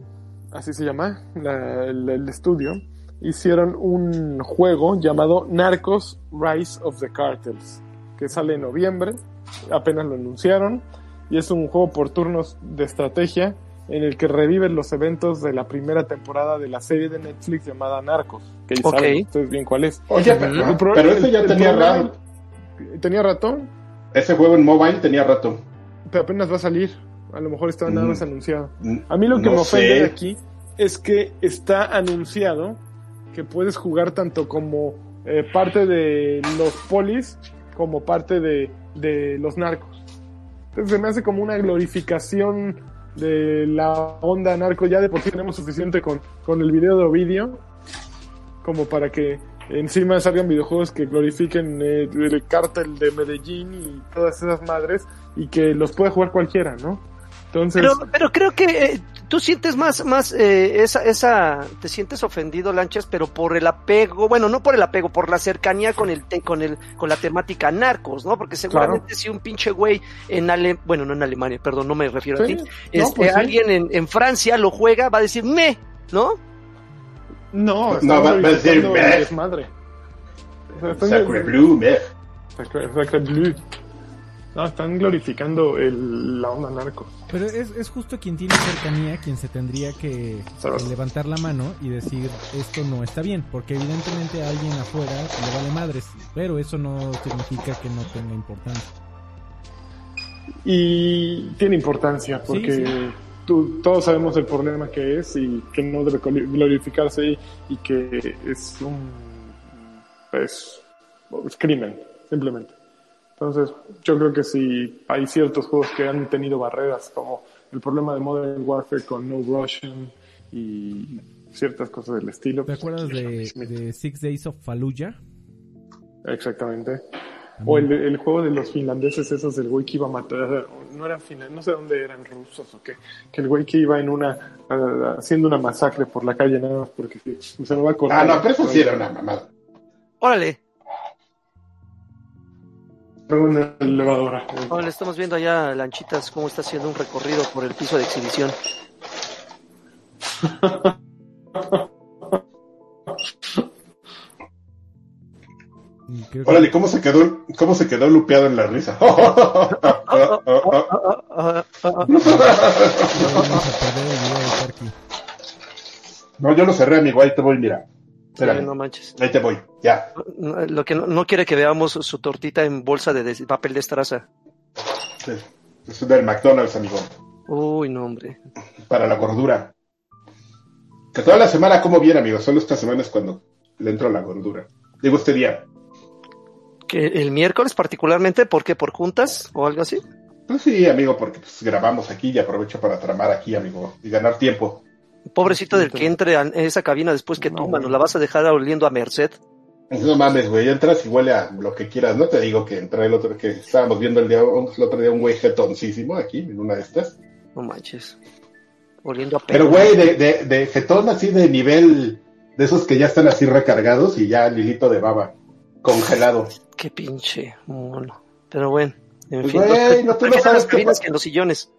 así se llama el, estudio, hicieron un juego llamado Narcos Rise of the Cartels, que sale en noviembre, apenas lo anunciaron, y es un juego por turnos de estrategia en el que reviven los eventos de la primera temporada de la serie de Netflix llamada Narcos, que ya Ok. saben ustedes bien cuál es. Oye, El pero, pro- pero ese el- ya el tenía rato. ¿Tenía ratón? Ese juego en mobile tenía rato. Pero apenas va a salir. A lo mejor está nada Mm. más anunciado. A mí lo que No me ofende sé. de aquí es que está anunciado que puedes jugar tanto como eh, parte de los polis como parte de, de los narcos. Entonces se me hace como una glorificación de la onda narco. Ya de por sí tenemos suficiente con, con el video de Ovidio como para que encima salgan videojuegos que glorifiquen eh, el cártel de Medellín y todas esas madres y que los puede jugar cualquiera, ¿no? Entonces, Pero, pero creo que eh, tú sientes más, más eh, esa, esa, te sientes ofendido, Lanchas, pero por el apego, bueno, no por el apego, por la cercanía con el, te- con el, con la temática narcos, ¿no? Porque seguramente si un pinche güey en Ale, bueno, no en Alemania, perdón, no me refiero Sí, a ti, no, este, pues sí. alguien en, en Francia lo juega, va a decir, me, ¿no? no, No, va- a decir, el desmadre. Sacre Blue, meh. Sacre- Sacre Blue. No, están glorificando el, la onda narco. Pero es, es justo quien tiene cercanía quien se tendría que eh, levantar la mano y decir esto no está bien, porque evidentemente a alguien afuera le vale madres, pero eso no significa que no tenga importancia. Y tiene importancia porque sí. tú- todos sabemos el problema que es y que no debe glorificarse y, y que es un es, es crimen, simplemente. Entonces, yo creo que si hay ciertos juegos que han tenido barreras, como el problema de Modern Warfare con No Russian y ciertas cosas del estilo. ¿Te pues, acuerdas aquí de, Six Days of Fallujah? Exactamente. O el, el juego de los finlandeses, esos del güey que iba a matar, no eran finlandeses, no sé dónde eran rusos o qué, que el güey que iba en una, haciendo una masacre por la calle nada más porque se se me va a acordar. Ah, no, pero eso sí era una mamada. Órale, Luego en la elevadora. órale, estamos viendo allá, Lanchitas, cómo está haciendo un recorrido por el piso de exhibición. Que- Órale, ¿cómo se quedó, cómo se quedó lupeado en la risa? <laughs> <laughs> <laughs> No, yo lo cerré, amigo, ahí te voy, mira. Espérame, no manches. ahí te voy, ya. Lo que no, no quiere que veamos su tortita en bolsa de, de papel de estraza. Es- Es del McDonald's, amigo, Uy, no, hombre. para la gordura. Que toda la semana como bien, amigo, solo esta semana es cuando le entro a la gordura. Digo, este día. Que el miércoles particularmente, ¿por qué? ¿Por juntas o algo así? Pues sí, amigo, porque pues, grabamos aquí y aprovecho para tramar aquí, amigo, y ganar tiempo. Pobrecito del que entre a esa cabina después que No, tú, mano, la vas a dejar oliendo a Merced. No mames, güey, entras y huele a lo que quieras. No te digo que entré el otro, que estábamos viendo el, día, el otro día un güey jetoncísimo aquí, en una de estas. No manches. Oliendo a Pero, perro. güey, de, de, de jetón así de nivel, de esos que ya están así recargados y ya lilito de baba, congelado. Qué pinche mono. Pero bueno, en Pues, fin. güey, no, tú no sabes las cabinas que en los sillones.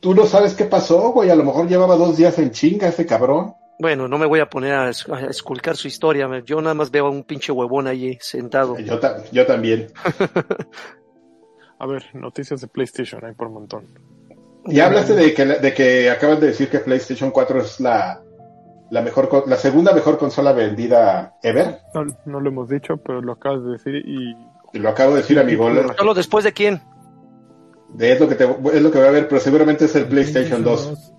Tú no sabes qué pasó, güey, a lo mejor llevaba dos días en chinga ese cabrón. Bueno, no me voy a poner a, es- a esculcar su historia. Yo nada más veo a un pinche huevón allí sentado. Yo, ta- yo también. <laughs> A ver, noticias de PlayStation hay por un montón. Y hablaste de que, de que acaban de decir que PlayStation 4 es la, la mejor, la segunda mejor consola vendida ever. No, no lo hemos dicho, pero lo acabas de decir y Y lo acabo de decir, amigo. lo- Solo después de quién. De- es, lo que te, es lo que voy a ver, pero seguramente es el PlayStation 2.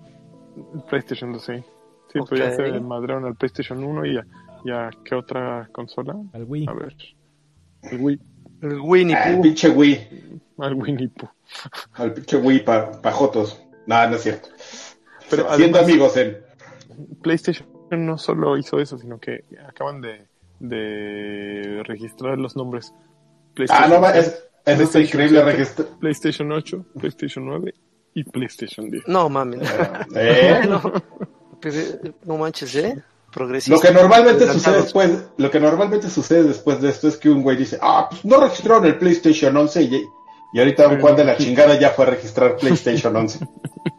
PlayStation 2, sí. Sí, pues ya se madrearon al PlayStation 1 y a, y a qué otra consola. Al Wii. A ver. El Wii. El Winnie Ah, el Pooh. pinche Wii. Al Winnie Pooh. Al pinche Wii pa, pajotos. No, no es cierto. Pero Siendo además- amigos en. PlayStation no solo hizo eso, sino que acaban de, de registrar los nombres. Ah, PlayStation no, va, 6, es, eso está PlayStation increíble 7, registrar. PlayStation 8, PlayStation 9 y PlayStation 10. No mames. Eh, <laughs> no, pero, no manches, ¿eh? Lo Progresista. que normalmente sucede después, lo que normalmente sucede después de esto es que un güey dice, ah, pues no registraron el PlayStation 11 y, y ahorita un Juan de la chingada ya fue a registrar PlayStation 11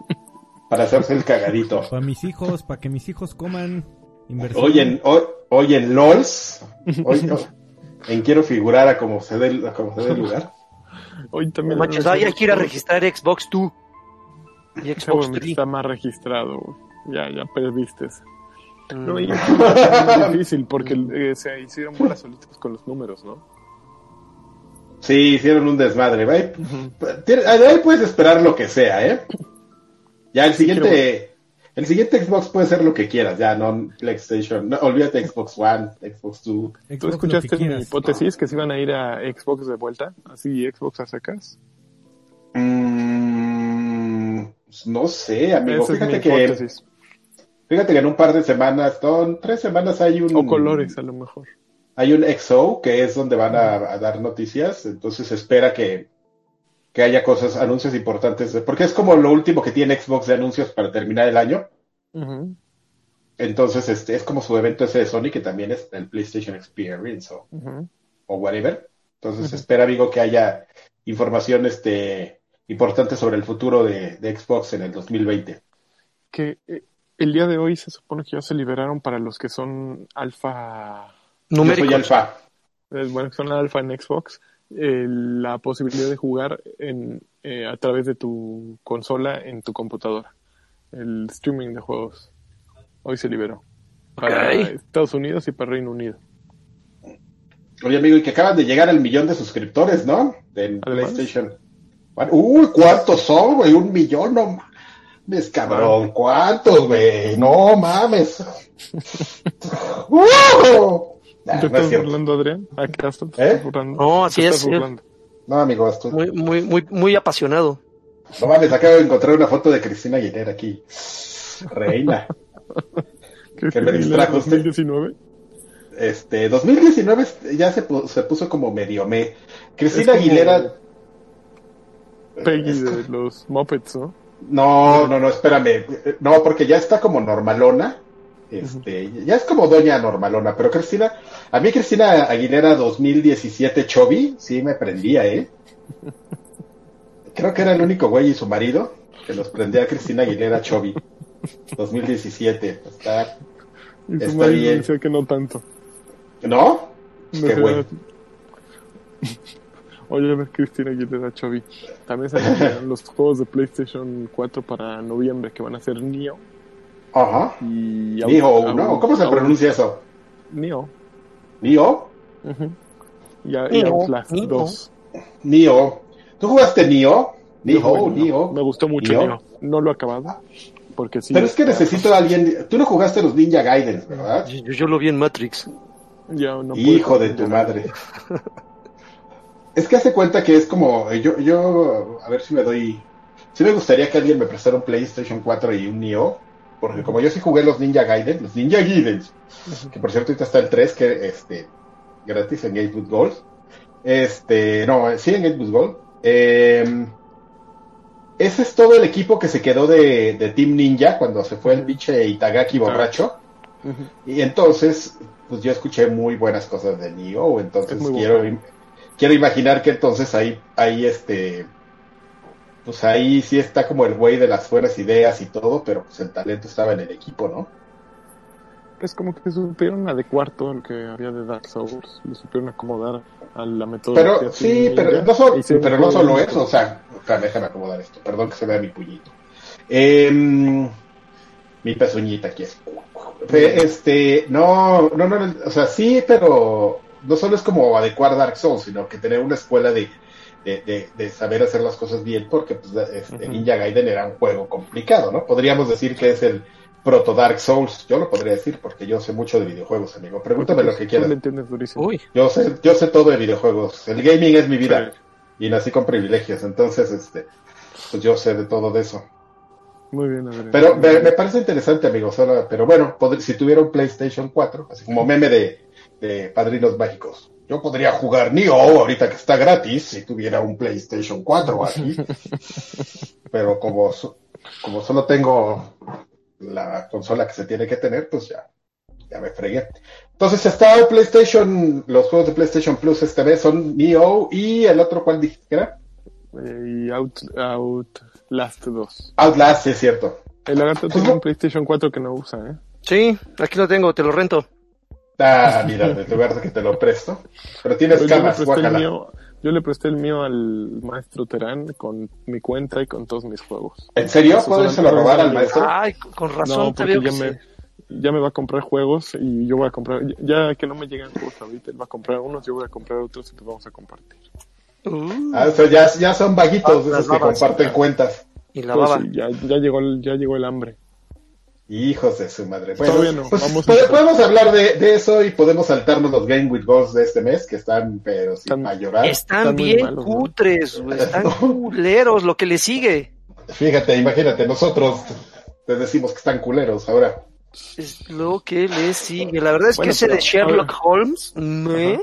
<laughs> para hacerse el cagadito. Para mis hijos, para que mis hijos coman Inversión. Hoy en, hoy, hoy en LOLs, hoy, en quiero figurar a como se dé, a como se dé el lugar. <laughs> Hoy No también. manches, ay, hay que ir a registrar Xbox tú. Y Xbox 3. está más registrado. Ya, ya perdiste. Mm. No, y es <laughs> muy difícil porque eh, se hicieron bolas solitos con los números, ¿no? Sí, hicieron un desmadre. ¿ve? Tiene- De ahí puedes esperar lo que sea, ¿eh? Ya el siguiente, el siguiente Xbox puede ser lo que quieras, ya, no PlayStation, no, olvídate Xbox One, Xbox Two. Xbox, ¿Tú escuchaste mi hipótesis que se iban a ir a Xbox de vuelta? Así Xbox a secas. Mm, no sé, amigo, Esa es mi fíjate que, hipótesis. fíjate que en un par de semanas, son tres semanas hay un... O colores, a lo mejor. Hay un XO que es donde van a, a dar noticias, entonces espera que, que haya cosas, anuncios importantes, porque es como lo último que tiene Xbox de anuncios para terminar el año. Entonces, este es como su evento ese de Sony, que también es el PlayStation Experience o, whatever. Entonces, espera, amigo, que haya información este, importante sobre el futuro de, de Xbox en el 2020. Que eh, el día de hoy se supone que ya se liberaron para los que son alfa, Yo Numéricos. soy alfa. eh, bueno, que son alfa en Xbox, eh, la posibilidad de jugar en, eh, a través de tu consola en tu computadora. El streaming de juegos. Hoy se liberó. Para. Estados Unidos y para Reino Unido. Oye, amigo, y que acaban de llegar al millón de suscriptores, ¿no? De Además. PlayStation. Uy, ¿cuántos son, güey? Un millón, no mames, cabrón. ¿Cuántos, güey? No mames. <laughs> ¡Uh! Nah, ¿Te no es estás cierto. burlando, Adrián? ¿Acaso te ¿Eh? estás burlando? No, así Te es, estás sí. burlando. No, amigo, esto... Muy, muy, muy, muy apasionado. No mames, acabo de encontrar una foto de Cristina Aguilera aquí. Reina. <laughs> ¿Qué Que me distrajo usted. 2019? Este, 2019 ya se, pu- se puso como medio me. Cristina Es como- Aguilera. Peggy es- de los Muppets, ¿no? No, no, no, espérame. No, porque ya está como normalona. Este, ya es como doña normalona, pero Cristina, a mí Cristina Aguilera 2017 Chovy, sí me prendía, ¿eh? Creo que era el único güey y su marido que los prendía a Cristina Aguilera Chovy. 2017. Está, Y su Está marido bien. decía que no tanto. ¿No? No Qué güey. Oye, ver, Cristina Aguilera Chovy. También salieron los juegos de PlayStation 4 para noviembre que van a ser Neo Ajá. y Nioh, ¿no? ¿Cómo se pronuncia eso? Nioh. Y, a- y Nioh, Outlast Nioh. 2. Nioh. ¿Tú jugaste Nioh? Nioh, Nioh. Me gustó mucho Nioh. No lo he acabado. Porque sí. Pero es que necesito a alguien. Tú no jugaste los Ninja Gaiden, ¿verdad? Yo, yo lo vi en Matrix. Ya no puedo Hijo de tu madre. Es que hace cuenta que es como. Yo, yo, a ver si me doy. Sí me gustaría que alguien me prestara un PlayStation 4 y un Nioh. Porque como yo sí jugué los Ninja Gaiden, los Ninja Gaiden, que por cierto ahorita está el 3, que este, gratis en Gatebook Gold. Este, no, sí en Gatebook Gold. Eh, ese es todo el equipo que se quedó de, de Team Ninja cuando se fue el pinche Itagaki borracho. Y entonces, pues yo escuché muy buenas cosas de Nioh, entonces quiero, bueno. quiero imaginar que entonces ahí, ahí este, pues ahí sí está como el güey de las buenas ideas y todo, pero pues el talento estaba en el equipo, ¿no? Es como que supieron adecuar todo lo que había de Dark Souls. Lo supieron acomodar a la metodología. Pero sí, pero no, solo, pero no eso, o sea, o sea, déjame acomodar esto, perdón que se vea mi puñito. Em, mi pezuñita aquí es. Este, no, no, no, o sea, sí, pero no solo es como adecuar Dark Souls, sino que tener una escuela de, de, de, de saber hacer las cosas bien, porque pues, este. Ninja Gaiden era un juego complicado, ¿no? Podríamos decir que es el proto Dark Souls, yo lo podría decir porque yo sé mucho de videojuegos, amigo. Pregúntame lo que quieras. le entiendes durísimo. Uy, Yo sé, yo sé todo de videojuegos. El gaming es mi vida. Y nací con privilegios. Entonces, este, pues yo sé de todo de eso. Muy bien, Adrián. Pero me, me parece interesante, amigo. Solo, pero bueno, si tuviera un PlayStation 4, así como meme de, de padrinos mágicos. Yo podría jugar Nioh ahorita que está gratis si tuviera un PlayStation 4 aquí. <laughs> pero como, so- como solo tengo la consola que se tiene que tener, pues ya, ya me fregué. Entonces está el PlayStation, los juegos de PlayStation Plus este mes son Nioh y el otro, ¿cuál dijiste que era? Eh, y Out, Outlast 2. Outlast, sí es cierto. El lagarto tiene un PlayStation 4 que no usa, ¿eh? Sí, aquí lo tengo, te lo rento. Ah, mira, en lugar de que te lo presto. Pero tienes Yo le, camas, presté el mío, yo le presté el mío al maestro Terán con mi cuenta y con todos mis juegos. ¿En serio? Eso ¿Puedo solamente- robar al maestro? Ay, con razón No, te veo ya que me, sí. ya me va a comprar juegos y yo voy a comprar, ya que no me llegan juegos ahorita, él va a comprar unos, yo voy a comprar otros y los vamos a compartir. Uh, Ah, o sea, ya, ya son vaguitos Ah, esos que comparten cuentas. y la Pues baba. sí, ya, ya llegó el, ya llegó el hambre. Hijos de su madre. Todavía no, pues, vamos pode- a- podemos hablar de, de eso y podemos saltarnos los Game with Ghosts de este mes, que están, pero sin Están- a llorar. Están bien malos, cutres, <laughs> güey, están culeros, lo que le sigue. Fíjate, imagínate, nosotros te decimos que están culeros ahora. Es lo que le sigue. La verdad es Bueno, que ese pero, de Sherlock. Holmes, ¿me?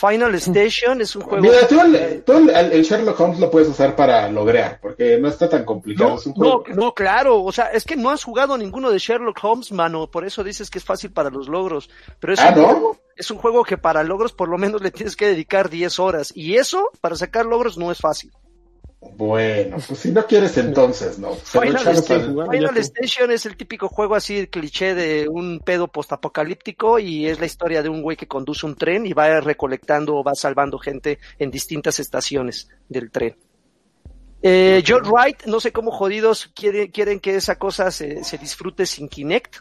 Final Station es un juego. Mira, tú, el, tú el- el Sherlock Holmes lo puedes usar para logrear, porque no está tan complicado. No, es un no, claro, o sea, es que no has jugado ninguno de Sherlock Holmes, mano, por eso dices que es fácil para los logros, pero es, Ah, un, ¿no? juego, es un juego que para logros por lo menos le tienes que dedicar 10 horas, y eso, para sacar logros, no es fácil. Bueno, pues si no quieres entonces, no. Final, Station, Final. Station es el típico juego así, cliché de un pedo postapocalíptico y es la historia de un güey que conduce un tren y va recolectando o va salvando gente en distintas estaciones del tren. Eh, John Wright, no sé cómo jodidos quiere- quieren que esa cosa se, se disfrute sin Kinect.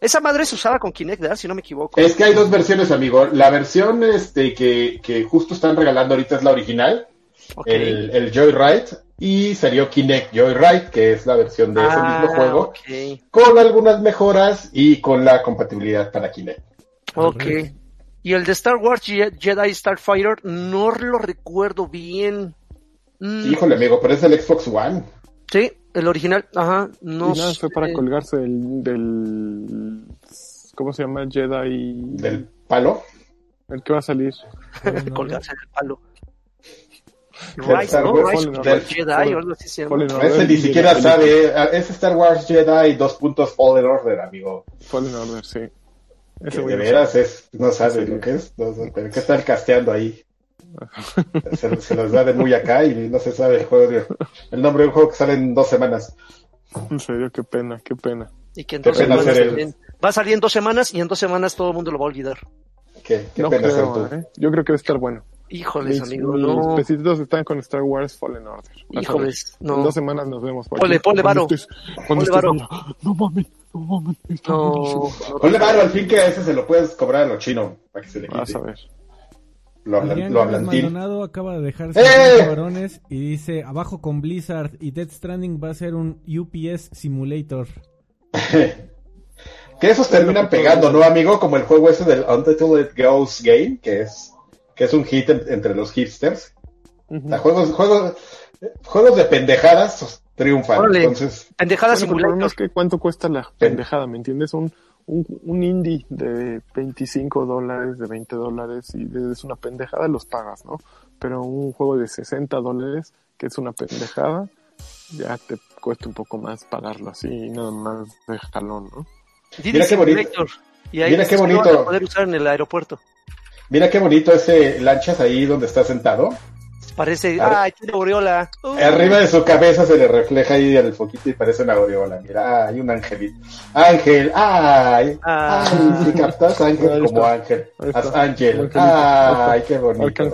Esa madre se usaba con Kinect, ¿verdad? Si no me equivoco. Es que hay dos versiones, amigo. La versión este que, que justo están regalando ahorita es la original, El, el Joyride, y salió Kinect Joyride, que es la versión de ese Ah, mismo juego, ok. con algunas mejoras y con la compatibilidad para Kinect. Ok. Y el de Star Wars Je- Jedi Starfighter, no lo recuerdo bien. Mm, Híjole, amigo, pero es el Xbox One. Sí, el original, ajá, no y nada, fue para sé. colgarse del, del, ¿cómo se llama? Jedi, Del palo. el que va a salir. <laughs> colgarse del palo. Rise, Star ¿no? Wars, Rise Fallen of the Order. Jedi Fallen- o algo así se llama. Fallen Order Ese ni siquiera sabe. eh, Es Star Wars Jedi, dos puntos Fallen Order, amigo. Fallen Order, sí. Que Ese de veras es, no sabe lo que es. No, pero ¿Qué están casteando ahí? <laughs> Se, se los da de muy acá y no se sabe el juego. de- el nombre de un juego que sale en dos semanas. En serio, qué pena, qué pena. Y que en Qué dos pena semanas el- Va a salir en dos semanas y en dos semanas todo el mundo lo va a olvidar. Qué, qué no pena ser creo, tú. ¿eh? Yo creo que va a estar bueno. Híjoles, Mis, amigo, mis no. pesitos están con Star Wars Fallen Order. Híjoles, En no. dos semanas nos vemos. por Ponle, aquí. ponle varo. estés- Ponle allá. No mames, no mames. No. Ponle varo al fin que a ese se lo puedes cobrar a lo chino para que se le Vas quite. a ver. Lo, hablan, Adrián lo. Maldonado acaba de dejar ¡Eh! sus cabrones y dice abajo con Blizzard y Death Stranding va a ser un UPS Simulator. <laughs> que esos terminan pegando, ¿no, amigo? Como el juego ese del Untitled It Goes Game, que es, que es un hit en- entre los hipsters. Ujú. O sea, juegos, juegos, juegos de pendejadas triunfan. Órale. Entonces, Pendejada Bueno, pero el problema simulator. es que cuánto cuesta la pendejada, ¿me entiendes? Un, un, un indie de 25 dólares, de 20 dólares, y es una pendejada, los pagas, ¿no? Pero un juego de 60 dólares, que es una pendejada, ya te cuesta un poco más pagarlo así, y nada más de jalón, ¿no? Mira qué bonito. Y ahí Mira qué bonito. poder usar en el aeropuerto. Mira qué bonito ese lanchas ahí donde está sentado. Parece, Ar- ay, tiene aureola. Uh, Arriba de su cabeza se le refleja ahí el foquito y parece una aureola. Mira, hay un angelito. Ángel, ay, Ah. ay, si captas ángel como ángel. Haz ángel. Ay, qué bonito.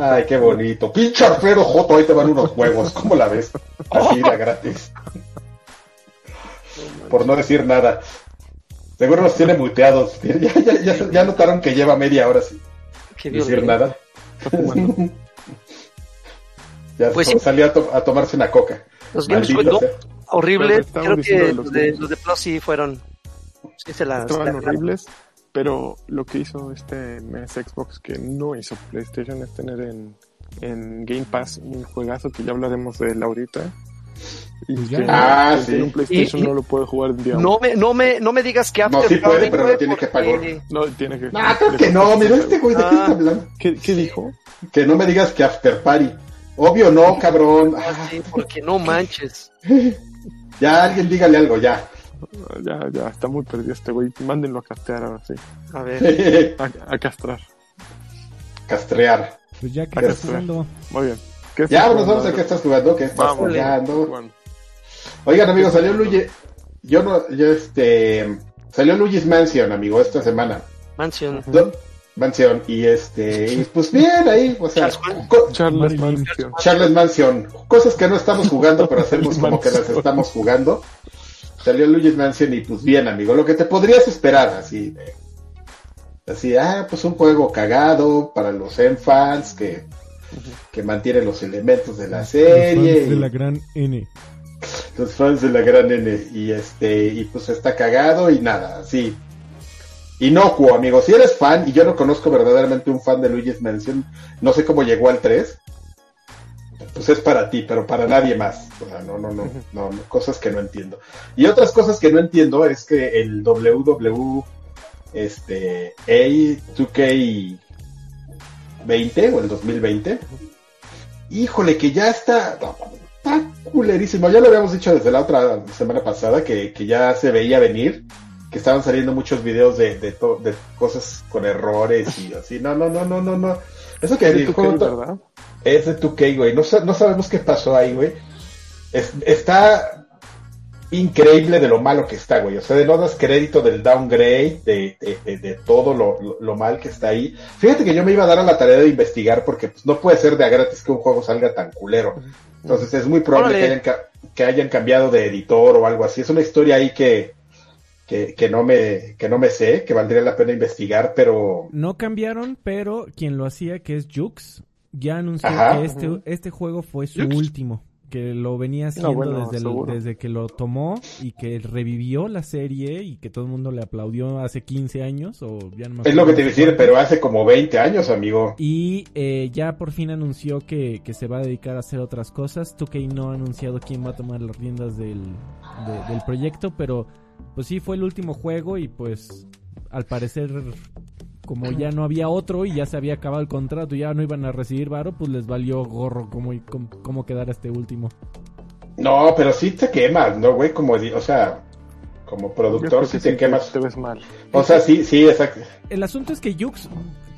Ay, qué bonito. Pinche Alfredo Joto, ahí te van unos huevos. ¿Cómo la ves? Así de gratis. <laughs> Por no decir nada. Seguro los tiene muteados. <laughs> Ya, ya, ya, ya notaron que lleva media hora sin qué decir violento. nada. Ya Pues sí. salió a, to- a tomarse una coca. Los Games horrible. Creo que los de, los de Plus sí fueron. Sí se la. Estaban se la- horribles, pero lo que hizo este mes Xbox que no hizo PlayStation es tener en, en Game Pass un juegazo que ya hablaremos de él ahorita. Y que ya. Ah, sí. tiene un PlayStation Y- no lo puede jugar en día. No me, no me, no me digas que No, After sí puede, pero lo tiene que pagar. No, tiene que. Ah, creo que no, mira este güey, ¿de qué Ah. está hablando? ¿Qué, qué dijo? Que no me digas que After Party. Obvio no, cabrón. Ah, Ah, sí, porque no manches. <laughs> ya alguien dígale algo, ya. Ya, ya, está muy perdido este güey. Mándenlo a castear ahora sí. A ver. <laughs> A, a castrar. Castrear. Pues ya que Para está jugando. Muy bien. ¿Qué Ya, estás nos vamos a jugando? qué estás jugando, qué estás Vamos. jugando. Oigan, amigos, salió Luye. Yo no, yo este. Salió Luigi's Mansion, amigo, esta semana. Mansion. Do- Mansion. Y este, y pues bien ahí, o sea, Charles Manson. co- Charles Mansion. Cosas que no estamos jugando, pero hacemos como que las estamos jugando. Salió Luigi's Mansion y pues bien, amigo, lo que te podrías esperar, así de- Así, ah, pues un juego cagado para los fans que, que mantiene los elementos de la Los serie. fans de la gran N. los fans de la gran N y este y pues está cagado y nada así. Inocuo amigo si eres fan y yo no conozco verdaderamente un fan de Luigi's Mansion no sé cómo llegó al 3 pues es para ti pero para nadie más. O sea, no no no no no, cosas que no entiendo. Y otras cosas que no entiendo es que el WW este A2K 20 o el 2020 híjole que ya está está culerísimo. Ya lo habíamos dicho desde la otra semana pasada que, que ya se veía venir, que estaban saliendo muchos videos de, de, to- de cosas con errores y así. No, no, no, no, no, no. Eso que Es de el 2K, juego to- ¿verdad? es de 2K, güey. No, no sabemos qué pasó ahí, güey. Es- está increíble de lo malo que está, güey. O sea, de no das crédito del downgrade, de, de, de- de todo lo, lo- lo mal que está ahí. Fíjate que yo me iba a dar a la tarea de investigar porque pues, no puede ser de a gratis que un juego salga tan culero. Entonces es muy probable que hayan, que hayan cambiado de editor o algo así. Es una historia ahí que, que, que no me, que no me sé, que valdría la pena investigar, pero No cambiaron, pero quien lo hacía, que es Jux, ya anunció Ajá. que este, este juego fue su Jux. último. Que lo venía haciendo bueno, desde, el- desde que lo tomó y que revivió la serie y que todo el mundo le aplaudió hace 15 años o ya no me es lo que te iba a decir, pero hace como 20 años, amigo. Y eh, ya por fin anunció que, que se va a dedicar a hacer otras cosas. 2K no ha anunciado quién va a tomar las riendas del, de- del proyecto, pero pues sí fue el último juego y pues al parecer como ya no había otro y ya se había acabado el contrato y ya no iban a recibir varo, pues les valió gorro cómo, cómo, cómo quedar este último. No, pero sí te quemas, ¿no, güey? Como, o sea, como productor sí te sí quemas. Te ves mal. O sea, sí, sí, exacto. El asunto es que Jux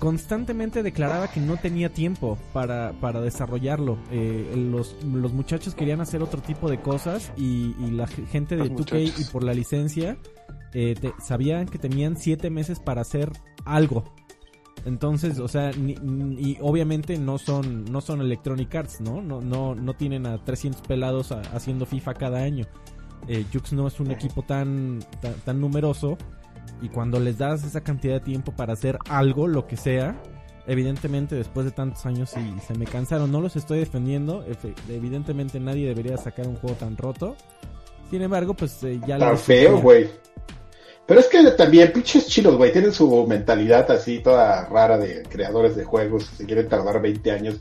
constantemente declaraba que no tenía tiempo para, para desarrollarlo. Eh, los, los muchachos querían hacer otro tipo de cosas y, y la gente de Los 2K y por la licencia eh, te- sabían que tenían siete meses para hacer algo. Entonces, o sea, ni- ni- y obviamente no son no son Electronic Arts, ¿no? No no no tienen a 300 pelados a- haciendo FIFA cada año. Eh, Jux no es un equipo tan, tan tan numeroso y cuando les das esa cantidad de tiempo para hacer algo, lo que sea, evidentemente después de tantos años sí se me cansaron. No los estoy defendiendo. efe- Evidentemente nadie debería sacar un juego tan roto. Sin embargo, pues eh, ya Tan feo, güey. Pero es que también, pinches chinos, güey, tienen su mentalidad así toda rara de creadores de juegos, se quieren tardar 20 años.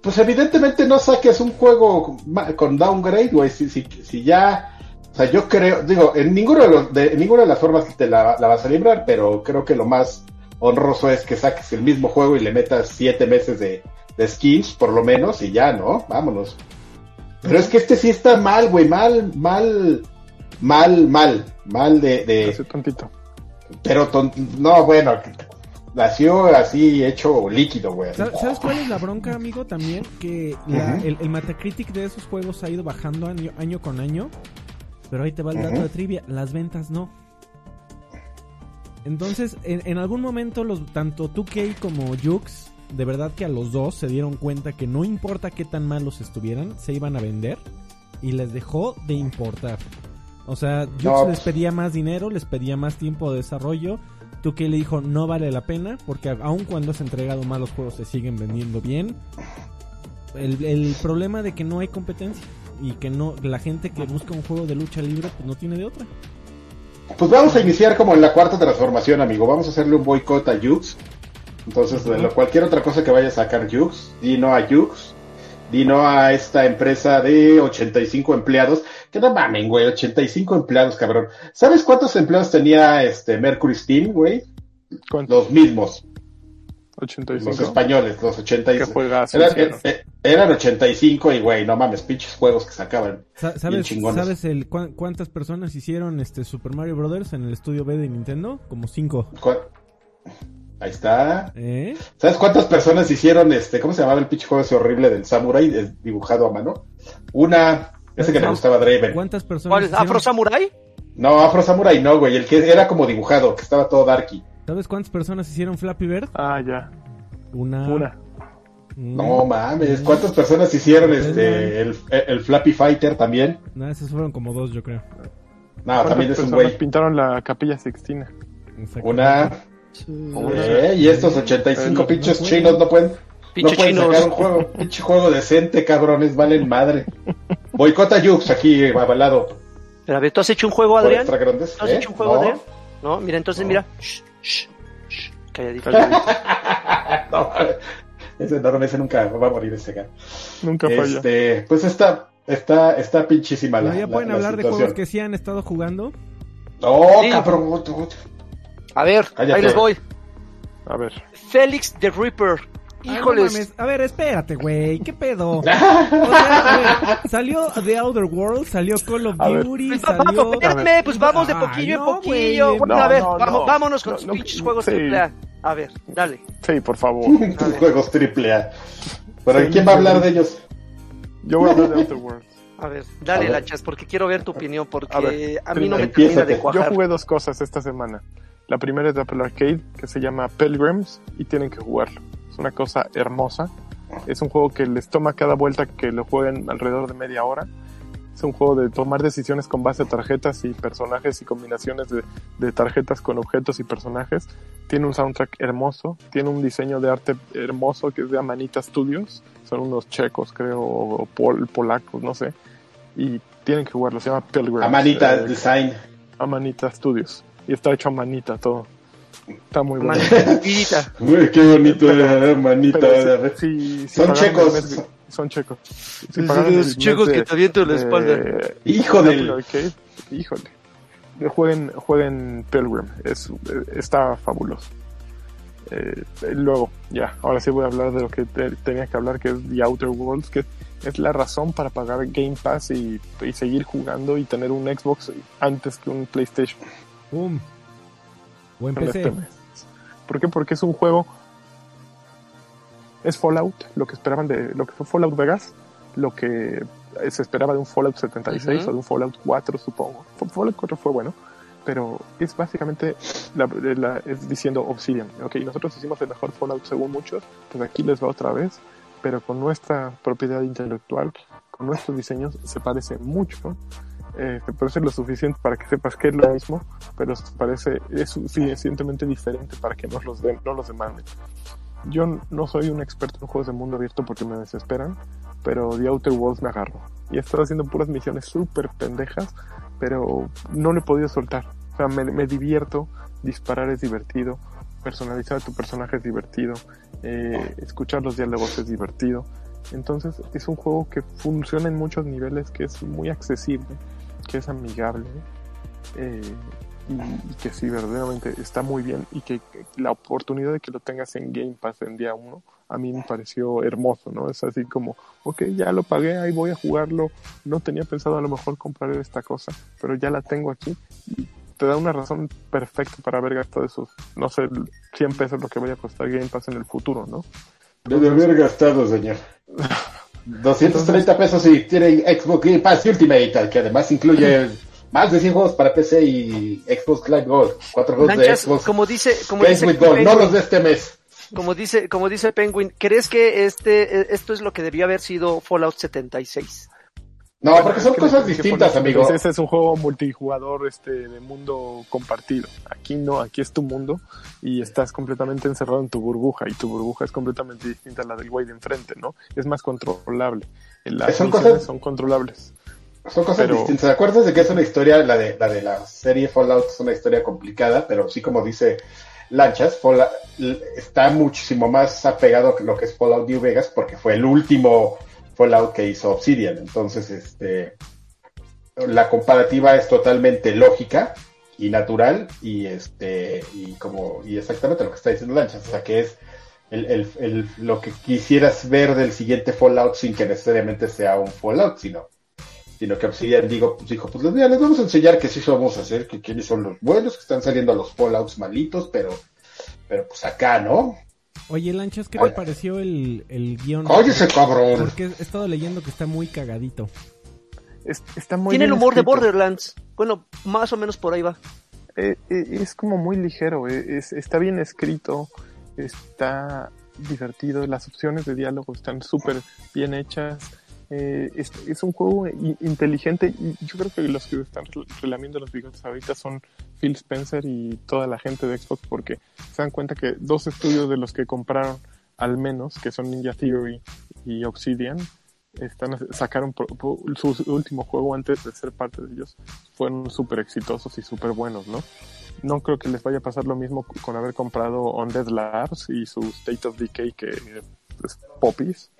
Pues evidentemente no saques un juego con downgrade, güey, si, si, si ya... O sea, yo creo, digo, en ninguno de los, de, en ninguna de las formas te la, vas a librar, pero creo que lo más honroso es que saques el mismo juego y le metas siete meses de skins, por lo menos, y ya, ¿no? Vámonos. Pero es que este sí está mal, güey, mal, mal, mal, mal, mal de, de Hace tantito. pero ton- no, bueno, nació así hecho líquido, güey. ¿Sabes cuál es la bronca, amigo? También que la- el, el Metacritic de esos juegos ha ido bajando año, año con año. Pero ahí te va el dato de trivia. Las ventas no. Entonces, en, en algún momento, los tanto 2K como Jux, de verdad que a los dos se dieron cuenta que no importa qué tan malos estuvieran, se iban a vender. Y les dejó de importar. O sea, Jux No, les pues- pedía más dinero, les pedía más tiempo de desarrollo. 2K le dijo, no vale la pena, porque aun cuando has entregado malos juegos, se siguen vendiendo bien. El, el problema de que no hay competencia y que no la gente que busca un juego de lucha libre pues no tiene de otra. Pues vamos a iniciar como en la cuarta transformación, amigo. Vamos a hacerle un boicot a Jux. Entonces, de lo- cualquier otra cosa que vaya a sacar Jux, di no a Jux. Di no a esta empresa de 85 empleados. Que no mamen, güey, 85 empleados, cabrón. ¿Sabes cuántos empleados tenía este Mercury Steam, güey? ¿Cuánto? Los mismos, 85. los españoles, los ¿Qué 85. juegazo Eran, hicieron? eh, eran 85 y, güey, no mames, pinches juegos que sacaban. ¿Sabes, chingones. ¿sabes el, cuán- cuántas personas hicieron este Super Mario Brothers en el estudio B de Nintendo? Como cinco. ¿Cuál? Ahí está. ¿Eh? ¿Sabes cuántas personas hicieron este, cómo se llamaba el pinche juego ese horrible del Samurai eh, dibujado a mano? Una, ese que le ¿Sabes gustaba Draven. ¿Cuántas personas ¿Cuál? hicieron- ¿Afro Samurai? No, Afro Samurai no, güey. El que era como dibujado, que estaba todo darky. ¿Sabes cuántas personas hicieron Flappy Bird? Ah, ya. Una. Una. No mames, ¿cuántas personas hicieron este el, el Flappy Fighter también? No, esos fueron como dos, yo creo. No, también es un güey. pintaron la capilla sixtina? Exacto. Una. Eh, y estos 85 El- pinches no chinos no pueden, no Pinche pueden chinos. sacar un juego, pinche juego decente, cabrones, valen madre. Boicota Jux aquí avalado Pero a ver, ¿tú has hecho un juego, Adrián? grandes. ¿Tú has ¿eh? hecho un juego, No. Adrián? No, mira, entonces mira. Shh, shh, shh, calladito. <laughs> no, ese enorme, ese nunca va a morir ese cara. Nunca falla. Este, pues está, está, está pinchísima la, No, ya pueden la hablar de juegos que sí han estado jugando. No, Sí. cabrón. A ver, Cállate. ahí les voy. A ver. Félix the Reaper. Ay, no Híjoles. A ver, espérate, güey. ¿Qué pedo? <laughs> O sea, ver, salió The Outer Worlds, salió Call of ver. Duty, Pues, salió... espérame, pues vamos de Ay, poquillo en poquillo. güey. Bueno, No, a ver, no, vamos- no. vámonos con No, tus no, pinches juegos sí. triple A. A ver, dale. Sí, por favor. Tus <laughs> juegos triple A. Pero Sí, ¿quién va a hablar de ellos? Yo voy a hablar de Outer Worlds. <laughs> A ver, dale, A. Lanchas, porque quiero ver tu opinión, porque A ver, a mí no me termina de Yo cuajar. jugué dos cosas esta semana. La primera es de Apple Arcade, que se llama Pilgrims, y tienen que jugarlo. Es una cosa hermosa. Es un juego que les toma cada vuelta que lo jueguen alrededor de media hora. Es un juego de tomar decisiones con base a tarjetas y personajes y combinaciones de, de tarjetas con objetos y personajes. Tiene un soundtrack hermoso, tiene un diseño de arte hermoso que es de Amanita Studios. Son unos checos, creo, o pol- polacos, no sé. Y tienen que jugarlo, se llama. Amanita Eh, Design. Amanita Studios. Y está hecho a manita todo. Está muy bueno. Manita. Uy, qué bonito era, Amanita. Pero si Son checos. mes- son checos. Si los checos de- que te avientan la espalda. Hijo de Arcade, híjole. Jueguen, jueguen Pilgrim. Es, está fabuloso. Eh, luego, ya, ahora sí voy a hablar de lo que te- tenía que hablar, que es The Outer Worlds, que es la razón para pagar Game Pass y, y seguir jugando y tener un Xbox antes que un PlayStation. Pum. O en. ¿Por qué? Porque es un juego. Es Fallout, lo que esperaban de. Lo que fue Fallout Vegas, lo que se esperaba de un Fallout 76 Ujú. o de un Fallout 4, supongo. Fa- Fallout 4 fue bueno, pero es básicamente la, la- es diciendo Obsidian. Ok, nosotros hicimos el mejor Fallout según muchos, pues aquí les va otra vez, pero con nuestra propiedad intelectual, con nuestros diseños, se parece mucho. Eh, te parece lo suficiente para que sepas que es lo mismo, pero parece, es suficientemente diferente para que nos los den, no los demanden. Yo no soy un experto en juegos de mundo abierto porque me desesperan, pero The Outer Worlds me agarro. Y he estado haciendo puras misiones súper pendejas, pero no le he podido soltar. O sea, me, me divierto, disparar es divertido, personalizar a tu personaje es divertido, eh, escuchar los diálogos es divertido. Entonces es un juego que funciona en muchos niveles, que es muy accesible, que es amigable eh, y, y que sí, verdaderamente está muy bien y que, que la oportunidad de que lo tengas en Game Pass en día uno a mí me pareció hermoso, ¿no? Es así como, ok, ya lo pagué, ahí voy a jugarlo, no tenía pensado a lo mejor comprar esta cosa, pero ya la tengo aquí y te da una razón perfecta para haber gastado esos, no sé, 100 pesos lo que vaya a costar Game Pass en el futuro, ¿no? Debe haber gastado, señor. <laughs> 230 pesos y tiene Xbox Game Pass Ultimate, que además incluye <laughs> más de 100 juegos para PC y Xbox Live Gold. Cuatro juegos de Xbox como dice, como dice Gold, no Penguin, los de este mes. como dice, como dice Penguin, ¿crees que este, esto es lo que debió haber sido Fallout 76? No, porque son cosas distintas, pones- amigo. Ese es un juego multijugador este, de mundo compartido. Aquí no, aquí es tu mundo y estás completamente encerrado en tu burbuja y tu burbuja es completamente distinta a la del güey de enfrente, ¿no? Es más controlable. Las Son cosas- son controlables. Son cosas Pero- distintas. ¿Te acuerdas de que es una historia, la de, la de la serie Fallout es una historia complicada, pero sí como dice Lanchas, Fallout está muchísimo más apegado que lo que es Fallout New Vegas porque fue el último Fallout que hizo Obsidian. Entonces, este, la comparativa es totalmente lógica y natural y este, y como, y exactamente lo que está diciendo Lanchas, o sea que es el, el, el- lo que quisieras ver del siguiente Fallout sin que necesariamente sea un Fallout, sino sino que Obsidian digo, pues dijo, pues mira, les vamos a enseñar que sí vamos a hacer, que quiénes son los buenos, que están saliendo los Fallouts malitos, pero, pero pues acá, ¿no? Oye, Lanchas, ¿qué Oye. te pareció el, el guion? Óyese, cabrón. Porque he estado leyendo que está muy cagadito. Es- está muy Tiene el humor de escrito. Borderlands. Bueno, más o menos por ahí va. Eh, eh, es como muy ligero, eh, es, está bien escrito, está divertido, las opciones de diálogo están súper bien hechas. Eh, es, es, un juego i- inteligente y yo creo que los que están rel- relamiendo los bigotes ahorita son Phil Spencer y toda la gente de Xbox porque se dan cuenta que dos estudios de los que compraron al menos, que son Ninja Theory y Obsidian, están, sacaron pro- pro- su último juego antes de ser parte de ellos, fueron súper exitosos y súper buenos, ¿no? No creo que les vaya a pasar lo mismo con haber comprado Undead Labs y su State of Decay que es Poppies.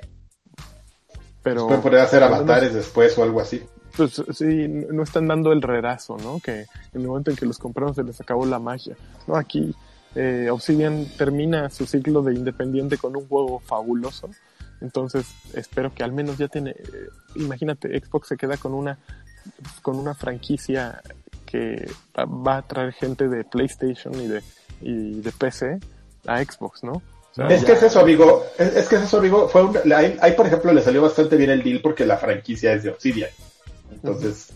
Pero Pueden poner a hacer avatares después o algo así. Pues sí, no están dando el redazo, ¿no? Que en el momento en que los compraron se les acabó la magia. No, aquí eh, Obsidian termina su ciclo de independiente con un juego fabuloso. Entonces espero que al menos ya tiene, eh, imagínate, Xbox se queda con una con una franquicia que va- a traer gente de PlayStation y de y de PC a Xbox, ¿no? Es ya- que es eso, amigo. Es, es que es eso, amigo. Fue un, ahí, ahí, por ejemplo, le salió bastante bien el deal porque la franquicia es de Obsidian. Entonces,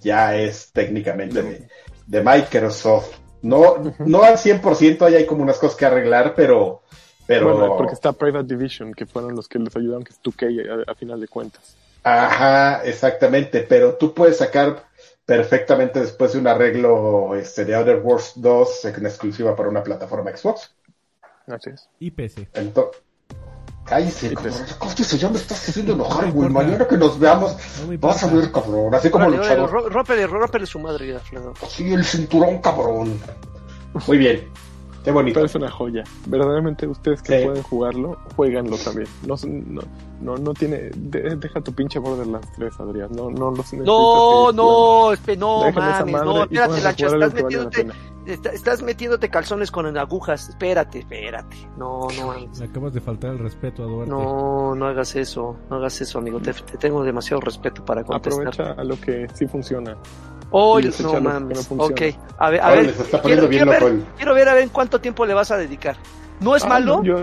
ya es técnicamente de, de Microsoft. No, no al 100%, ahí hay como unas cosas que arreglar, pero... pero Bueno, porque está Private Division, que fueron los que les ayudaron, que es 2K a, a final de cuentas. Ajá, exactamente. Pero tú puedes sacar perfectamente después de un arreglo este, de Outer Worlds 2 en exclusiva para una plataforma Xbox. Así es. Y PC. Entonces, cállese, Sí, cabrón. pues. Cállese, ya me estás haciendo <laughs> enojar, No güey. importa. Mañana que nos veamos, No vas a ver, cabrón. Así como Órale, órale, luchador. ró- rómpele, rómpele su madre, Alfredo. Sí, el cinturón, cabrón. Muy bien. Qué bonito. Pero es una joya. Verdaderamente ustedes que Sí. pueden jugarlo, jueguenlo también. No, no, no, no tiene... de- deja tu pinche Borderlands 3, Adrián. No, no los No, no, espe- no mames, madre no, espérate, algo estás metiéndote, está- estás metiéndote calzones con agujas, espérate, espérate, no, no, mames. Le acabas de faltar el respeto a Duarte. no, no hagas eso, no hagas eso, amigo, te, te tengo demasiado respeto para contestar. Aprovecha a lo que sí funciona. Oh, no no mames, funciona. ok, a ver, a Ahora ver, quiero, ver, el... quiero ver a ver en cuánto tiempo le vas a dedicar. No es Ah, malo, no, yo,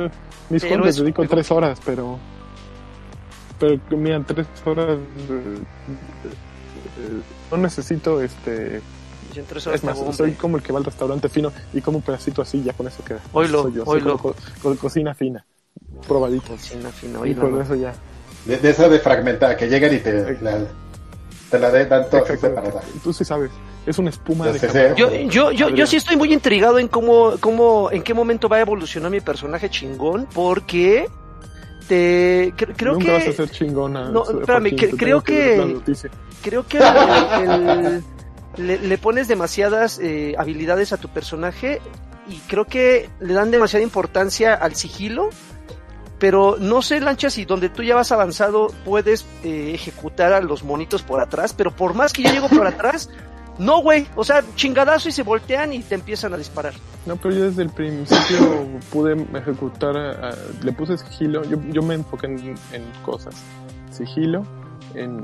mis pero es dedico tres horas, pero... Pero, mira, tres horas... eh, eh, no necesito este... Y en tres horas Es más, soy como el que va al restaurante fino y como un pedacito así, ya con eso queda. Oilo, Soy yo, soy oilo. co- co- cocina fina, probadito. Cocina fina, Y con eso ya. De, de esa de fragmentada, que llegan y te la, te la de- dan toda separada. Exactamente. Tú sí sabes, es una espuma de camarón. Yo, yo, yo, yo sí estoy muy intrigado en cómo, cómo, en qué momento va a evolucionar mi personaje chingón, porque te cre- creo Nunca que vas a ser chingona. No, espérame, que- creo que- creo que el- el- le, le pones demasiadas eh, habilidades a tu personaje y creo que le dan demasiada importancia al sigilo. Pero no sé, Lancha, si donde tú ya vas avanzado puedes eh, ejecutar a los monitos por atrás, pero por más que yo llego por <laughs> atrás, no, güey. O sea, chingadazo y se voltean y te empiezan a disparar. No, pero yo desde el principio pude ejecutar, a- a- le puse sigilo, yo, yo me enfoqué en, en cosas, sigilo, en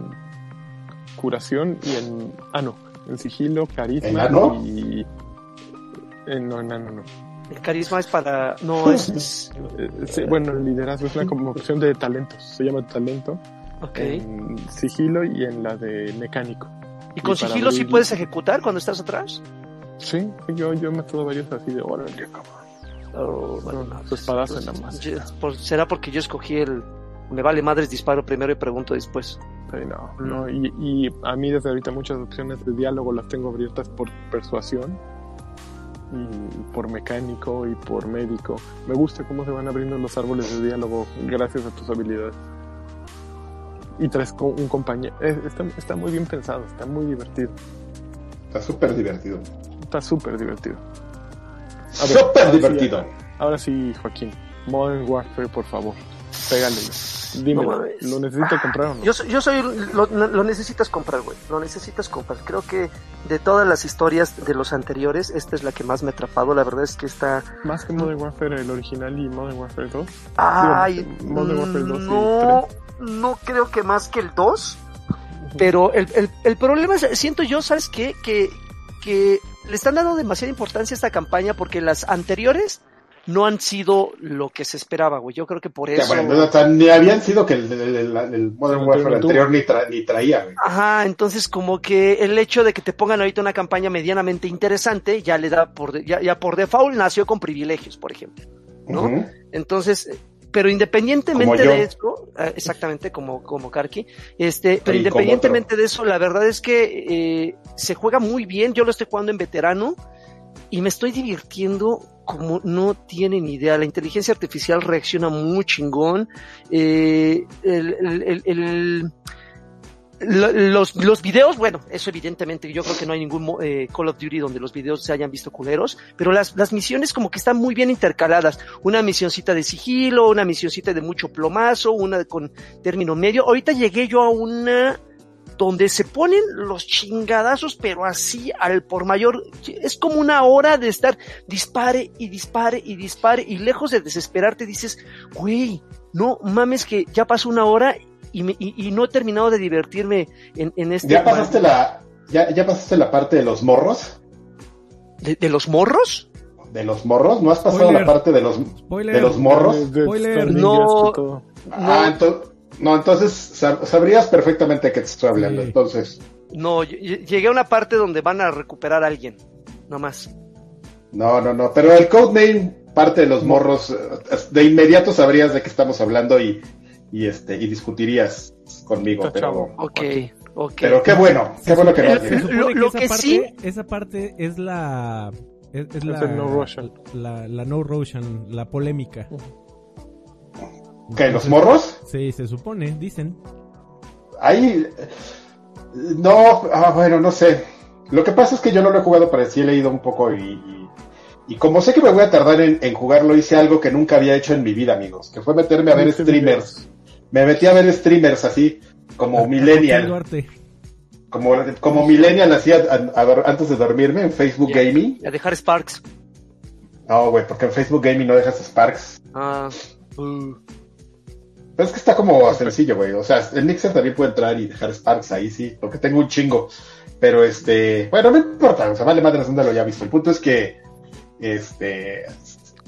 curación y en, ah no, en sigilo, carisma y, en, no, enano no. El carisma es para... No, <laughs> es... es- Eh, sí, bueno, el liderazgo es una como opción de talentos, se llama talento, ok. en sigilo y en la de mecánico. ¿Y con sigilo sí puedes ejecutar cuando estás atrás? Sí, yo, yo me estuve varios así de, órale, cabrón. Oh, bueno, No, en la mano. yo- por- será porque yo escogí el... Me vale madres, disparo primero y pregunto después. Sí, no, no, y, y a mí desde ahorita muchas opciones de diálogo las tengo abiertas por persuasión y por mecánico y por médico. Me gusta cómo se van abriendo los árboles de diálogo gracias a tus habilidades. Y traes un compañero. Está, está muy bien pensado, está muy divertido. Está súper divertido. Está súper divertido. Súper ahora sí, divertido. ahora sí, Joaquín. Modern Warfare, por favor. Pégale. Dime, No. ¿lo necesito comprar o no? Yo soy, yo soy lo, lo necesitas comprar, güey. Lo necesitas comprar. Creo que de todas las historias de los anteriores, esta es la que más me ha atrapado. La verdad es que está. Más que Modern Warfare el original y Modern Warfare 2. Ay, Modern Warfare 2 y no, no creo que más que el 2. Pero el, el, el problema es, siento yo, ¿sabes qué? Que, que le están dando demasiada importancia a esta campaña porque las anteriores no han sido lo que se esperaba, güey. Yo creo que por eso. bueno, no, o sea, ni habían sido que el, el- el- el Modern El Warfare anterior anterior ni, tra- ni traía, güey. Ajá, entonces como que el hecho de que te pongan ahorita una campaña medianamente interesante ya le da por ya, ya por default nació con privilegios, por ejemplo. ¿no? Entonces, pero independientemente de eso, eh, exactamente como, como Karki, este, pero independientemente de eso, la verdad es que eh, se juega muy bien, yo lo estoy jugando en veterano y me estoy divirtiendo como no tienen idea. La inteligencia artificial reacciona muy chingón. Eh, el, el- el- el- los, los videos, bueno, eso evidentemente, yo creo que no hay ningún eh, Call of Duty donde los videos se hayan visto culeros, pero las, las misiones como que están muy bien intercaladas. Una misioncita de sigilo, una misioncita de mucho plomazo, una con término medio. Ahorita llegué yo a una donde se ponen los chingadazos, pero así al por mayor. Es como una hora de estar dispare y dispare y dispare y lejos de desesperarte dices, güey, no mames que ya pasó una hora y, me- y, y no he terminado de divertirme en, en este... ¿Ya pasaste la, ya, ya pasaste la parte de los morros? ¿De, de los morros? ¿De los morros? ¿No has pasado Spoiler. la parte de los, Spoiler. de los morros? Spoiler. No. Ah, entonces, no, entonces sab- sabrías perfectamente de qué te estoy hablando. Sí. Entonces, No, ll- ll- llegué a una parte donde van a recuperar a alguien, no más. no, no, no. Pero el codename, parte de los morros, eh, de inmediato sabrías de qué estamos hablando y, y este, y discutirías conmigo. Está Pero, chavo. Ok, ok. pero qué bueno, qué bueno que no Lo- que lo que parte, sí- esa parte es la es, es la, el no Russian. la la no Russian, la polémica. ¿Qué, los morros? Sí, se supone, dicen. Ahí. No, ah, bueno, no sé. Lo que pasa es que yo no lo he jugado, pero sí he leído un poco y. y, y como sé que me voy a tardar en, en jugarlo, hice algo que nunca había hecho en mi vida, amigos. Que fue meterme a ver streamers. Me metí a ver streamers así, como millennial. Como, como millennial hacía a- a dor- antes de dormirme en Facebook Ya. Gaming. A dejar Sparks. No, güey, porque en Facebook Gaming no dejas Sparks. Ah, uh, Pero es que está como sencillo, güey. O sea, el Mixer también puede entrar y dejar Sparks ahí, sí, porque tengo un chingo. Pero este, bueno, no importa, o sea, vale madre dónde lo haya visto. El punto es que, este,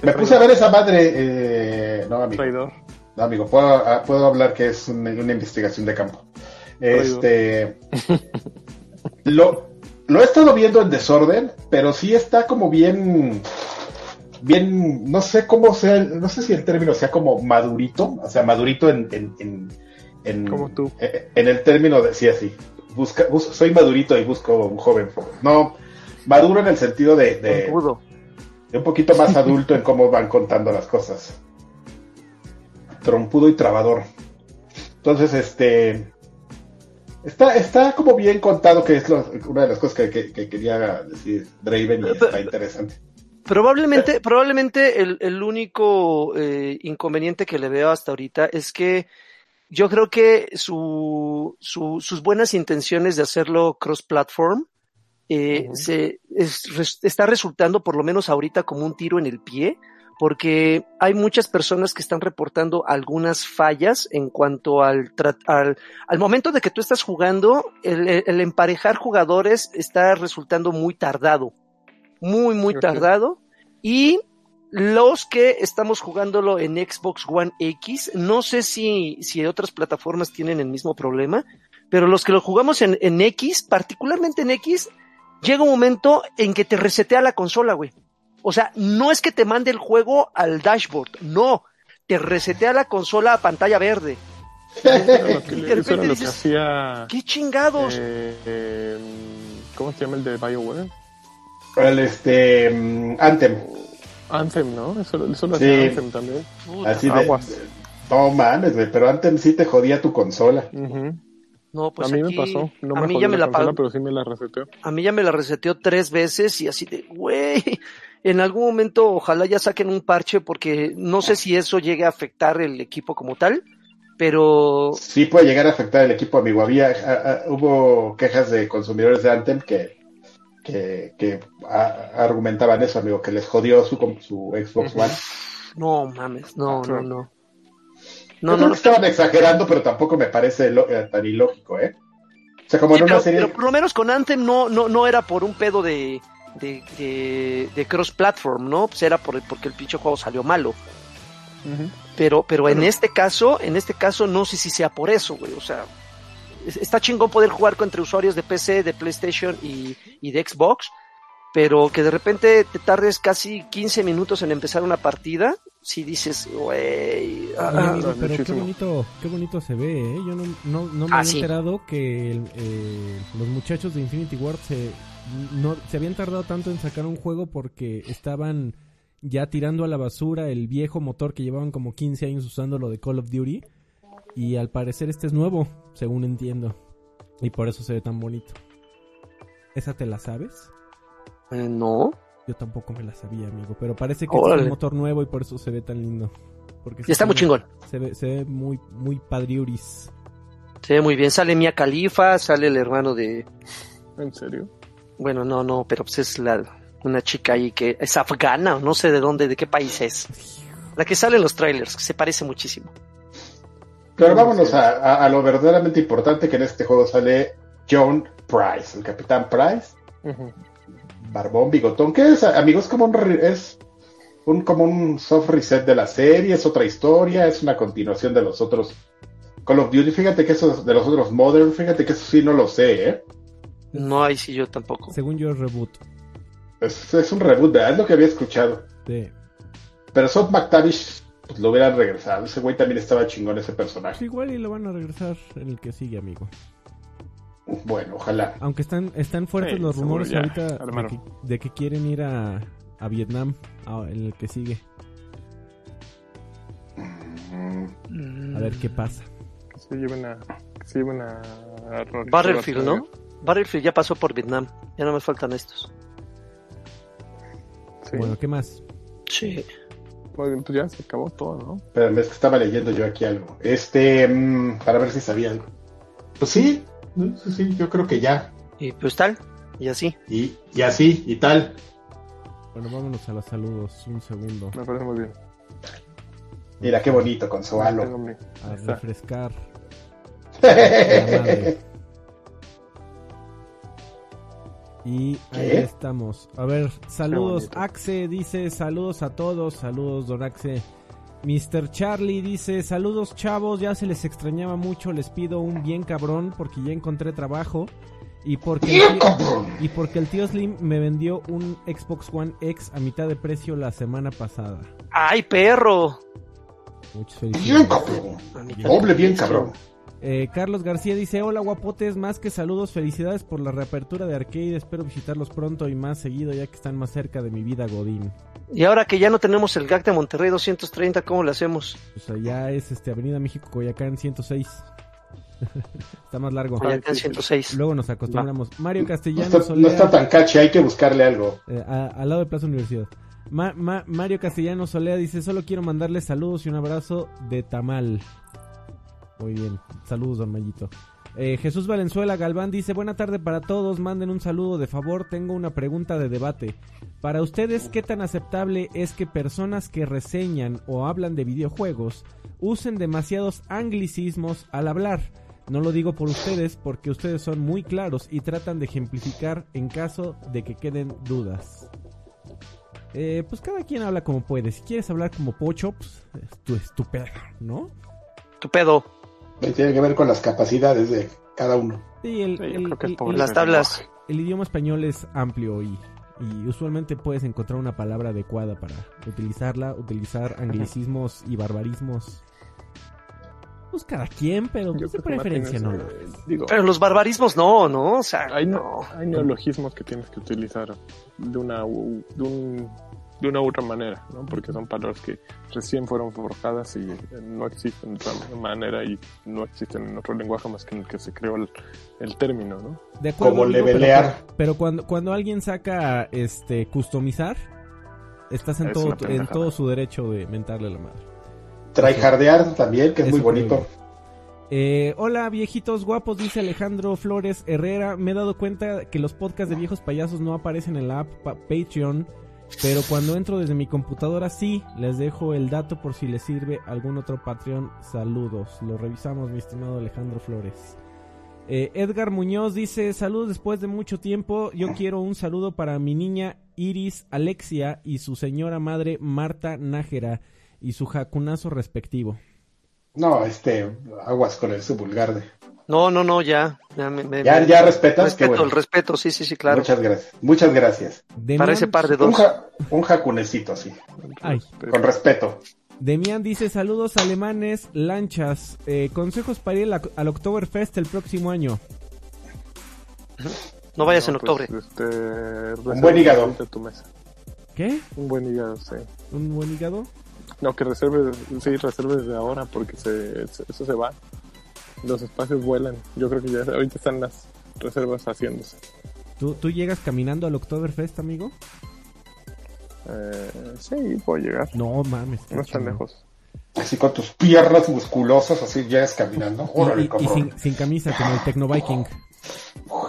me puse a ver esa madre, eh, no, amigo, Traidor. No, amigo, puedo, ah, puedo hablar que es una, una investigación de campo. Este, lo, lo he estado viendo en desorden, pero sí está como bien, bien, no sé cómo sea, no sé si el término sea como madurito, o sea, madurito en, en, en, en- Como tú. eh, en el término de, sí, así, busca, bus- soy madurito y busco un joven, no, maduro en el sentido de, de un poquito más adulto en cómo van contando las cosas. Trompudo y trabador. Entonces, este. Está, está como bien contado, que es lo- una de las cosas que, que- que quería decir Draven y está interesante. Probablemente, probablemente el, el único eh, inconveniente que le veo hasta ahorita es que yo creo que su, su- sus buenas intenciones de hacerlo cross-platform eh, se, es- está resultando por lo menos ahorita como un tiro en el pie, porque hay muchas personas que están reportando algunas fallas en cuanto al, al, al momento de que tú estás jugando, el, el- el emparejar jugadores está resultando muy tardado, muy, muy tardado, y los que estamos jugándolo en Xbox One X, no sé si, si otras plataformas tienen el mismo problema, pero los que lo jugamos en, en X, particularmente en X, llega un momento en que te resetea la consola, güey. O sea, no es que te mande el juego al dashboard, no, te resetea la consola a pantalla verde. Eso era lo que <laughs> dices, hacía. ¿Qué chingados? eh, eh, ¿Cómo se llama el de BioWare? El este. mm, Anthem. Anthem, ¿no? Eso, eso lo Sí. hacía Anthem también. Puta. Así de. Aguas. No mames, güey, pero Anthem sí te jodía tu consola. No, pues a mí aquí- me pasó. No a me mí jodió ya me la consola, pagó. pero sí me la reseteó. a mí ya me la reseteó tres veces y así de, güey, en algún momento ojalá ya saquen un parche porque no sé si eso llegue a afectar el equipo como tal, pero Sí puede llegar a afectar el equipo, amigo. Había, a- a- hubo quejas de consumidores de Anthem que, que, que a- argumentaban eso, amigo, que les jodió su, su Xbox. One. no mames, no, no, no. No, No, creo no, que estaban exagerando, pero tampoco me parece eh, tan ilógico, ¿eh? O sea, como Sí, en una pero, serie... pero por lo menos con Anthem no, no, no era por un pedo de, de, de, de cross-platform, ¿no? Pues era por, porque el pinche juego salió malo. Pero, pero en este caso, en este caso no sé si sea por eso, güey. O sea, es- está chingón poder jugar entre usuarios de PC, de PlayStation y, y de Xbox, pero que de repente te tardes casi 15 minutos en empezar una partida, si dices, güey, ah, Oye, ah, amigo, pero qué bonito, qué bonito se ve, ¿eh? Yo no, no, no me Ah, había sí. enterado que el- eh, los muchachos de Infinity Ward se, no, se habían tardado tanto en sacar un juego porque estaban ya tirando a la basura el viejo motor que llevaban como 15 años usando lo de Call of Duty. Y al parecer este es nuevo, según entiendo. Y por eso se ve tan bonito. ¿Esa te la sabes? eh, no, Yo tampoco me la sabía, amigo. Pero parece que este es un motor nuevo y por eso se ve tan lindo. Porque está muy chingón. se ve, se ve muy, muy padriuris. Se ve muy bien. Sale Mia Khalifa, sale el hermano de. ¿En serio? Bueno, no, no, pero pues es la, una chica ahí que es afgana, no sé de dónde, de qué país es. La que sale en los trailers, que se parece muchísimo. Pero vámonos a, a- a lo verdaderamente importante que en este juego sale John Price, el Capitán Price, barbón, bigotón, que es, amigos, como un es un como un soft reset de la serie, es otra historia, es una continuación de los otros Call of Duty. Fíjate que eso de los otros Modern, fíjate que eso sí no lo sé, ¿eh? No, ahí sí yo tampoco. Según yo, es reboot. Es, es un reboot, ¿verdad? Es lo que había escuchado. De... Pero Soft McTavish pues, lo hubieran regresado. Ese güey también estaba chingón, ese Pues personaje. igual y lo van a regresar en el que sigue, amigo. Bueno, ojalá. Aunque están, están fuertes Sí, los rumores ya, ahorita de que, de que quieren ir a, a Vietnam, a- en el que sigue. Mm, A ver qué pasa. Que se lleven a... Que se lleven a... a Battlefield, ¿no? Battlefield ya pasó por Vietnam. Ya no me faltan estos. Sí. Bueno, ¿qué más? Sí. Pues ya se acabó todo, ¿no? Espérame, es que estaba leyendo yo aquí algo. Este, mm, para ver si sabía algo. Pues sí, sí, sí, yo creo que ya. Y pues tal. Y así. Y, y así, y tal. Bueno, vámonos a los saludos. Un segundo. Me parece muy bien. Mira qué bonito con su halo. A refrescar. <laughs> Y ahí estamos. A ver, saludos. Axe dice saludos a todos. Saludos, Don Axe. Mr. Charlie dice saludos chavos, ya se les extrañaba mucho, les pido un bien cabrón porque ya encontré trabajo y porque, ¡Bien, el tío, cabrón! y porque el tío Slim me vendió un Xbox One X a mitad de precio la semana pasada. ¡Ay, perro! Muchas Bien, felicidades. cabrón. A mí Doble bien, cabrón. Eh, Carlos García dice, hola guapotes, más que saludos, felicidades por la reapertura de Arcade, espero visitarlos pronto y más seguido ya que están más cerca de mi vida Godín. Y ahora que ya no tenemos el GAC de Monterrey 230, ¿cómo le hacemos? O sea, ya es este Avenida México Coyacán 106. <laughs> está más largo. Coyacán sí, sí. 106. Luego nos acostumbramos. Mario No Castellano está, no está tan cachi, hay que buscarle algo. eh, a- al lado de Plaza Universidad. Ma- Ma- Mario Castellano Solea dice, solo quiero mandarles saludos y un abrazo de tamal. Muy bien, saludos, don Mayito. Eh, Jesús Valenzuela Galván dice, buena tarde para todos, manden un saludo de favor, tengo una pregunta de debate. Para ustedes, ¿qué tan aceptable es que personas que reseñan o hablan de videojuegos usen demasiados anglicismos al hablar? No lo digo por ustedes porque ustedes son muy claros y tratan de ejemplificar en caso de que queden dudas. Eh, pues cada quien habla como puede. Si quieres hablar como pocho, pues es tu ¿no? Tu pedo. Eh, Tiene que ver con las capacidades de cada uno. Sí, el, Sí, yo el- creo que es el- por el- Las tablas. el idioma español es amplio y, y usualmente puedes encontrar una palabra adecuada para utilizarla, utilizar anglicismos y barbarismos. Pues cada quien, pero Yo pues, de que preferencia no. Martín es, eh, digo, Pero los barbarismos no, ¿no? O sea, hay, no. hay neologismos que tienes que utilizar de una, de, un- de una u otra manera, ¿no? Porque son palabras que recién fueron forjadas y eh, no existen de otra manera y no existen en otro lenguaje más que en el que se creó el, el término, ¿no? De acuerdo, Como amigo, levelear. Pero, cuando, cuando alguien saca este customizar, estás en Es todo, en todo su derecho de mentarle la madre. Tryhardear también, que es muy bonito. Eh, hola viejitos guapos, dice Alejandro Flores Herrera. Me he dado cuenta que los podcasts de viejos payasos no aparecen en la app pa- Patreon, pero cuando entro desde mi computadora sí, les dejo el dato por si les sirve algún otro Patreon. Saludos, lo revisamos mi estimado Alejandro Flores. Eh, Edgar Muñoz dice, saludos después de mucho tiempo. Yo <clears throat> quiero un saludo para mi niña Iris Alexia y su señora madre Marta Nájera y su jacunazo respectivo. No, este, aguas con el su vulgar. de- No, no, no, ya. Ya, me- me- ¿Ya, me- ya respetas? Respeto, bueno. el respeto, sí, sí, sí, claro. Muchas gracias. Muchas gracias. Demian, Para ese par de Un, dos. ja- un jacunecito así, Ay. con respeto. Demian dice, saludos alemanes, lanchas. Eh, consejos para ir al, Oktoberfest el próximo año. No vayas en No, octubre. pues, este, Un buen hígado. tu mesa. ¿Qué? Un buen hígado, sí. ¿Un buen hígado? No, que reserves, sí, reserves de ahora porque se, se- eso se va. Los espacios vuelan. Yo creo que ya ahorita están las reservas haciéndose. ¿Tú, ¿Tú llegas caminando al Oktoberfest, amigo? Eh, sí, puedo llegar. No mames. No es tan lejos. Así con tus piernas musculosas, así llegas caminando. Y- Órale, y, y sin, sin camisa, como el Tecno Viking.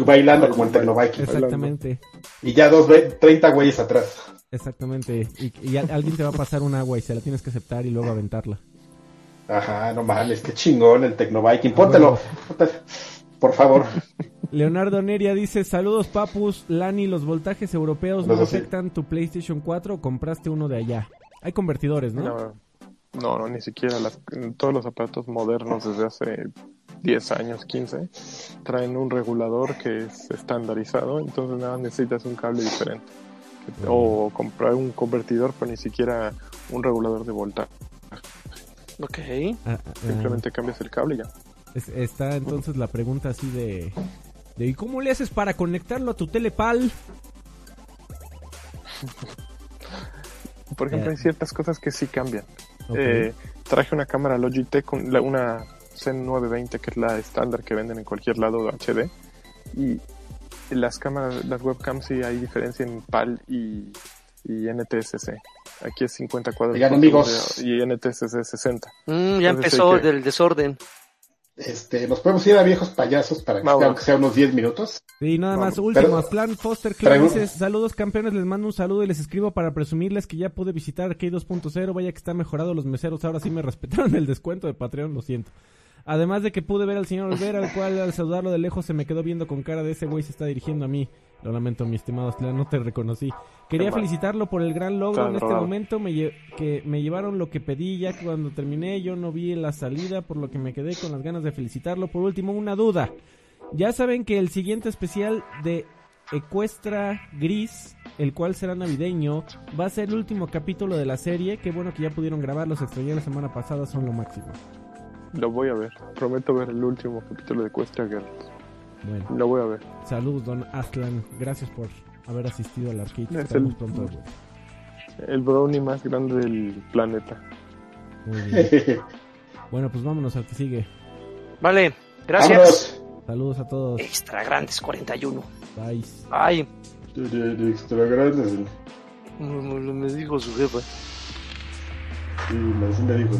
Bailando como el Tecnoviking. Exactamente, Y ya dos, ve- 30 güeyes atrás. exactamente. Y, y al- alguien te va a pasar un agua y se la tienes que aceptar y luego aventarla. Ajá, no mames, qué chingón el Tecnoviking. Póntelo, póntelo, por favor. <laughs> Leonardo Neria dice, saludos papus, Lani, los voltajes europeos no afectan tu PlayStation 4 o compraste uno de allá. Hay convertidores, ¿no? No, no, no, ni siquiera. Las, todos los aparatos modernos desde hace 10 años, 15, traen un regulador que es estandarizado, entonces nada, necesitas un cable diferente. O comprar un convertidor, pero ni siquiera un regulador de voltaje. Ok. Ah, ah, Simplemente cambias el cable y ya. es- está entonces la pregunta así de, de ¿y cómo le haces para conectarlo a tu telepal? Por ejemplo, hay ciertas cosas que sí cambian. Eh, traje una cámara Logitech, con la- una C920, que es la estándar que venden en cualquier lado HD. Y las cámaras, las webcams sí hay diferencia en PAL y, y NTSC. Aquí es 50 cuadros amigos. y NTSC 60. Mm, ya Entonces empezó que- del desorden. Este, nos podemos ir a viejos payasos para que sea, aunque sea unos 10 minutos. Sí, nada más, Vamos. último, Pero- Plan Foster dice, saludos campeones, les mando un saludo y les escribo para presumirles que ya pude visitar Arcade 2.0, vaya que está mejorado los meseros, ahora sí me respetaron el descuento de Patreon, lo siento. Además de que pude ver al señor Olvera, al cual al saludarlo de lejos se me quedó viendo con cara de ese güey se está dirigiendo a mí. Lo lamento, mi estimado Aslan, no te reconocí. Quería felicitarlo por el gran logro en este momento, me que me llevaron lo que pedí ya que cuando terminé, yo no vi la salida, por lo que me quedé con las ganas de felicitarlo. Por último, una duda. Ya saben que el siguiente especial de Ecuestra Gris, el cual será navideño, va a ser el último capítulo de la serie. Qué bueno que ya pudieron grabar, los extrañé la semana pasada, son lo máximo. Lo voy a ver. Prometo ver el último capítulo de Cuesta Girls. Bueno, Lo voy a ver. saludos, don Aslan. Gracias por haber asistido al arcade. Es el- pronto. El brownie más grande del planeta. Muy bien. <laughs> Bueno, pues vámonos al que sigue. Vale, gracias. Vámonos. Saludos a todos. Extra grandes 41. Bye. Ay, De- de- de extra grandes. me, me dijo su jefa. Sí, así me dijo.